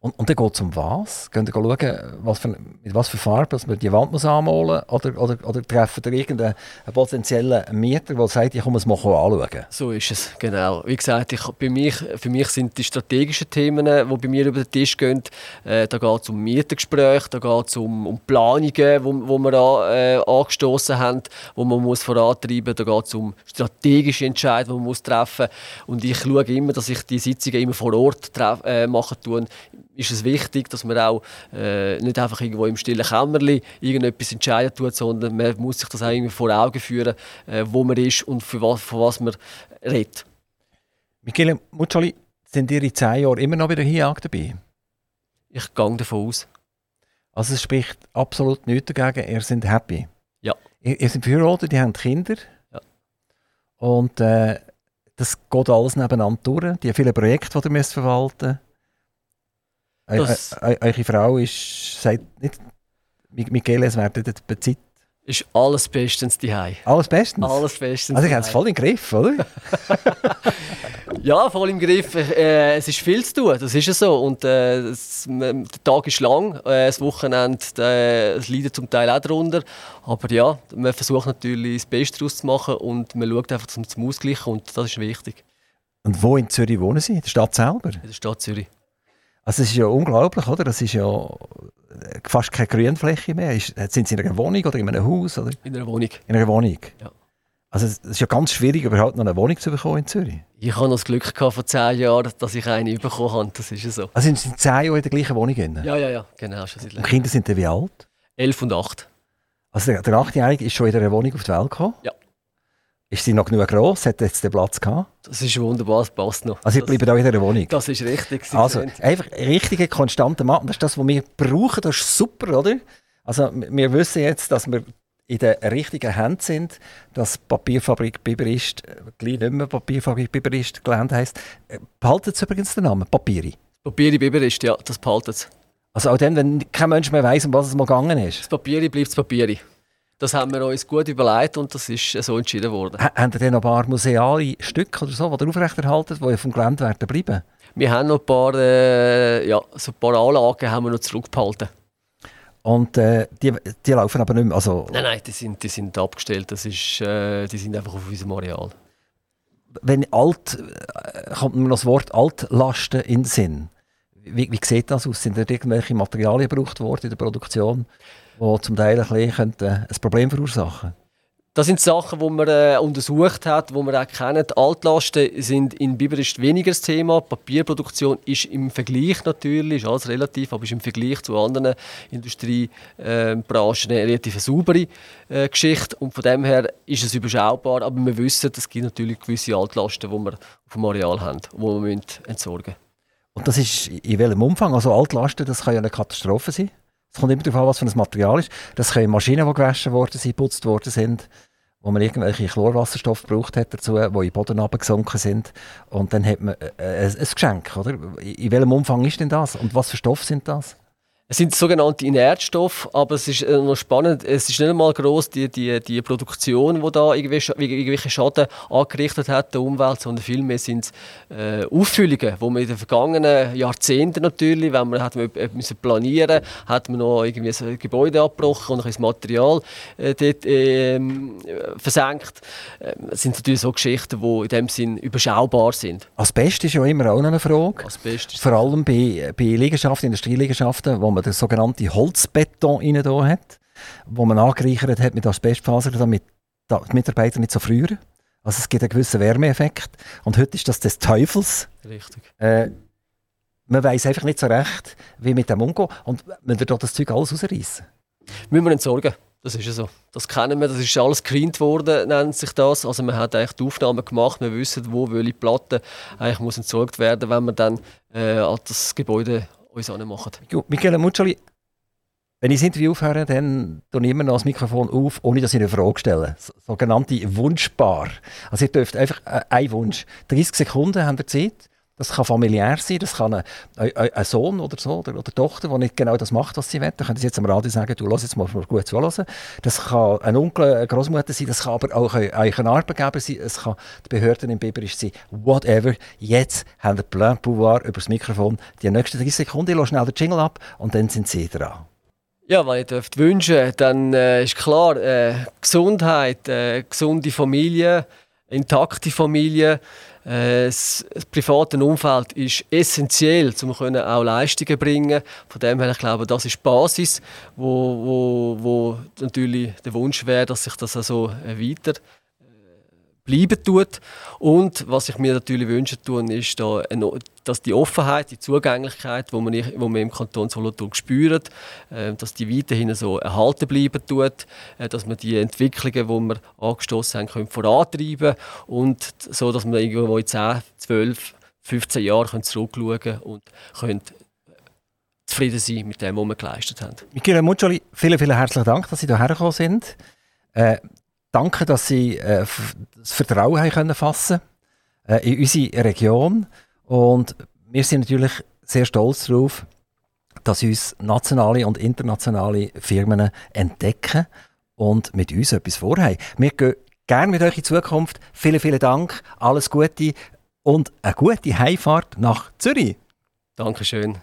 Und, und dann geht es um was? Könnt ihr schauen, was für, mit was für Farbe man die Wand muss anmalen muss? Oder, oder, oder treffen ihr irgendeinen potenziellen Mieter, der sagt, ich komme es mal anschauen? So ist es, genau. Wie gesagt, ich, bei mich, für mich sind die strategischen Themen, die bei mir über den Tisch gehen, äh, da geht es um Mietengespräche, da geht es um, um Planungen, wo, wo wir an, äh, angestoßen haben, wo man muss vorantreiben muss, da geht es um strategische Entscheidungen, die man muss treffen muss. Und ich schaue immer, dass ich die Sitzungen immer vor Ort treff, äh, machen tue ist es wichtig, dass man auch äh, nicht einfach irgendwo im stillen Kämmerli irgendetwas entscheiden tut, sondern man muss sich das auch irgendwie vor Augen führen, äh, wo man ist und für was, von was man redet. Michele Muccioli, sind ihr in zehn Jahren immer noch bei der HIAG dabei? Ich gehe davon aus. Also es spricht absolut nichts dagegen, ihr seid happy? Ja. Ihr, ihr seid verheiratet, ihr habt Kinder? Ja. Und äh, das geht alles nebeneinander durch, die vielen Projekte, die ihr müsst verwalten müsst? Eure Frau ist, sagt nicht, Michele, es werden dort Zeit. Ist alles bestens daheim. Alles bestens? Alles bestens. Also ich habe es voll im Griff, oder? ja, voll im Griff. Äh, es ist viel zu tun, das ist ja so. Und äh, es, der Tag ist lang, äh, das Wochenende äh, leidet zum Teil auch darunter. Aber ja, man versucht natürlich das Beste daraus zu machen und man schaut einfach zum, zum Ausgleichen und das ist wichtig. Und wo in Zürich wohnen Sie? In der Stadt selber? In der Stadt Zürich. Also es ist ja unglaublich, oder? Das ist ja fast keine Grünfläche mehr. Ist, sind Sie in einer Wohnung oder in einem Haus? Oder? In einer Wohnung. In einer Wohnung? Ja. Also es ist ja ganz schwierig, überhaupt noch eine Wohnung zu bekommen in Zürich. Ich hatte das Glück gehabt, vor zehn Jahren, dass ich eine bekommen habe. Das ist ja so. Also sind Sie zehn Jahre in der gleichen Wohnung? Drin? Ja, ja, ja. Genau, schon seit Und Kinder sind dann wie alt? Elf und acht. Also der, der Achtjährige ist schon in einer Wohnung auf die Welt gekommen? Ja. Ist sie noch genug gross? Hat jetzt den Platz gehabt? Das ist wunderbar, das passt noch. Also, ihr bleibt auch in dieser Wohnung? Das ist richtig. Also, einfach richtiger, konstanter Mann. Das ist das, was wir brauchen. Das ist super, oder? Also, wir wissen jetzt, dass wir in den richtigen Händen sind, dass Papierfabrik Biberist, äh, gleich nicht mehr Papierfabrik Biberist gelernt heisst. Äh, behaltet übrigens den Namen? Papieri? Papieri Biberist, ja, das behaltet. Also auch dann, wenn kein Mensch mehr weiss, um was es mal gegangen ist? Das Papieri bleibt das Papieri. Das haben wir uns gut überlegt und das ist so entschieden worden. H haben ihr denn noch ein paar museale Stücke oder so, die ihr aufrechterhalten, die vom Gelände werden bleiben? Wir haben noch ein paar, äh, ja, so ein paar Anlagen haben wir noch zurückgehalten. Und äh, die, die laufen aber nicht mehr? Also nein, nein, die sind, die sind abgestellt. Das ist, äh, die sind einfach auf unserem Areal. Wenn alt, äh, kommt mir noch das Wort Altlasten in den Sinn. Wie, wie sieht das aus? Sind da irgendwelche Materialien gebraucht worden in der Produktion? Die zum Teil ein, bisschen ein Problem verursachen das sind Sachen, die man äh, untersucht hat, die man auch kennen. Altlasten sind in Biberist weniger das Thema. Papierproduktion ist im Vergleich natürlich, ist alles relativ, aber ist im Vergleich zu anderen Industriebranchen eine relativ saubere äh, Geschichte. Und von dem her ist es überschaubar. Aber wir wissen, es gibt natürlich gewisse Altlasten, die wir auf dem Areal haben, die wir entsorgen müssen. Und das ist in welchem Umfang? Also Altlasten, das kann ja eine Katastrophe sein. Es kommt immer darauf an, was für ein Material ist. Das können Maschinen, die gewaschen worden sind, geputzt worden sind, wo man irgendwelche Chlorwasserstoffe gebraucht hat dazu, die in den Boden abgesunken sind. Und dann hat man äh, ein, ein Geschenk, oder? In welchem Umfang ist denn das? Und was für Stoffe sind das? Es sind sogenannte Inertstoffe, aber es ist äh, noch spannend, es ist nicht einmal groß die, die, die Produktion, die da irgendwelche Schaden angerichtet hat der Umwelt, sondern vielmehr sind es äh, Auffüllungen, wo man in den vergangenen Jahrzehnten natürlich, wenn man hat man müssen planieren, hat man noch irgendwie ein Gebäude abgebrochen und ein Material äh, dort äh, versenkt. Äh, es sind natürlich so Geschichten, die in dem Sinn überschaubar sind. Asbest ist ja immer auch eine Frage. Asbest Vor allem bei, bei Liegenschaften, Industrieliegenschaften, wo man man den sogenannten Holzbeton rein da hat, wo man angereichert hat mit Asbestfaser, damit die Mitarbeiter nicht so frieren. Also es gibt einen gewissen Wärmeeffekt. Und heute ist das des Teufels. Richtig. Äh, man weiß einfach nicht so recht, wie mit dem umgehen. Und man wird das Zeug alles rausreißen. Müssen wir entsorgen. Das ist ja so. Das kennen wir, das ist alles gescreent worden, nennt sich das. Also man hat eigentlich die Aufnahmen gemacht, wir wissen, wo welche Platte eigentlich muss entsorgt werden, wenn man dann äh, an das Gebäude uns machen. Michele Muccioli, wenn ich das Interview aufhöre, dann tue ich immer noch das Mikrofon auf, ohne dass ich eine Frage stelle. Sogenannte Wunschbar. Also ihr dürft einfach äh, einen Wunsch. 30 Sekunden haben ihr Zeit. Das kann familiär sein, das kann ein, ein, ein Sohn oder so oder, oder Tochter, die nicht genau das macht, was sie will. Dann können sie jetzt am Radio sagen, du lass jetzt mal gut zuhören. Das kann ein Onkel, eine Großmutter sein, das kann aber auch ein, ein Arbeitgeber sein, es kann die Behörden im Biberisch sein, whatever. Jetzt haben wir Plein Pouvoir über das Mikrofon. Die nächsten 30 Sekunden, ich schnell den Jingle ab und dann sind sie dran. Ja, wenn ich dürfte wünschen, dann äh, ist klar, äh, Gesundheit, äh, gesunde Familie, intakte Familie, das, das private Umfeld ist essentiell, um auch Leistungen zu bringen. Von dem her, ich glaube, das ist die Basis, wo, wo, wo natürlich der Wunsch wäre, dass sich das also weiter bleiben tut. Und was ich mir natürlich wünsche, tun, ist, da, dass die Offenheit, die Zugänglichkeit, die man, wo man im Kanton Solothurn spürt, äh, dass die weiterhin so erhalten bleiben tut, äh, dass man die Entwicklungen, die wir angestoßen haben, können vorantreiben und so, dass man irgendwo in 10, 12, 15 Jahren zurückschauen können und können zufrieden sein mit dem, was wir geleistet haben. Michael Muccioli, vielen, vielen herzlichen Dank, dass Sie hierher gekommen sind. Äh, danke, dass Sie äh, das Vertrauen haben können fassen äh, in unsere Region. Und wir sind natürlich sehr stolz darauf, dass uns nationale und internationale Firmen entdecken und mit uns etwas vorhaben. Wir gehen gerne mit euch in Zukunft. Vielen, vielen Dank, alles Gute und eine gute Heimfahrt nach Zürich. Dankeschön.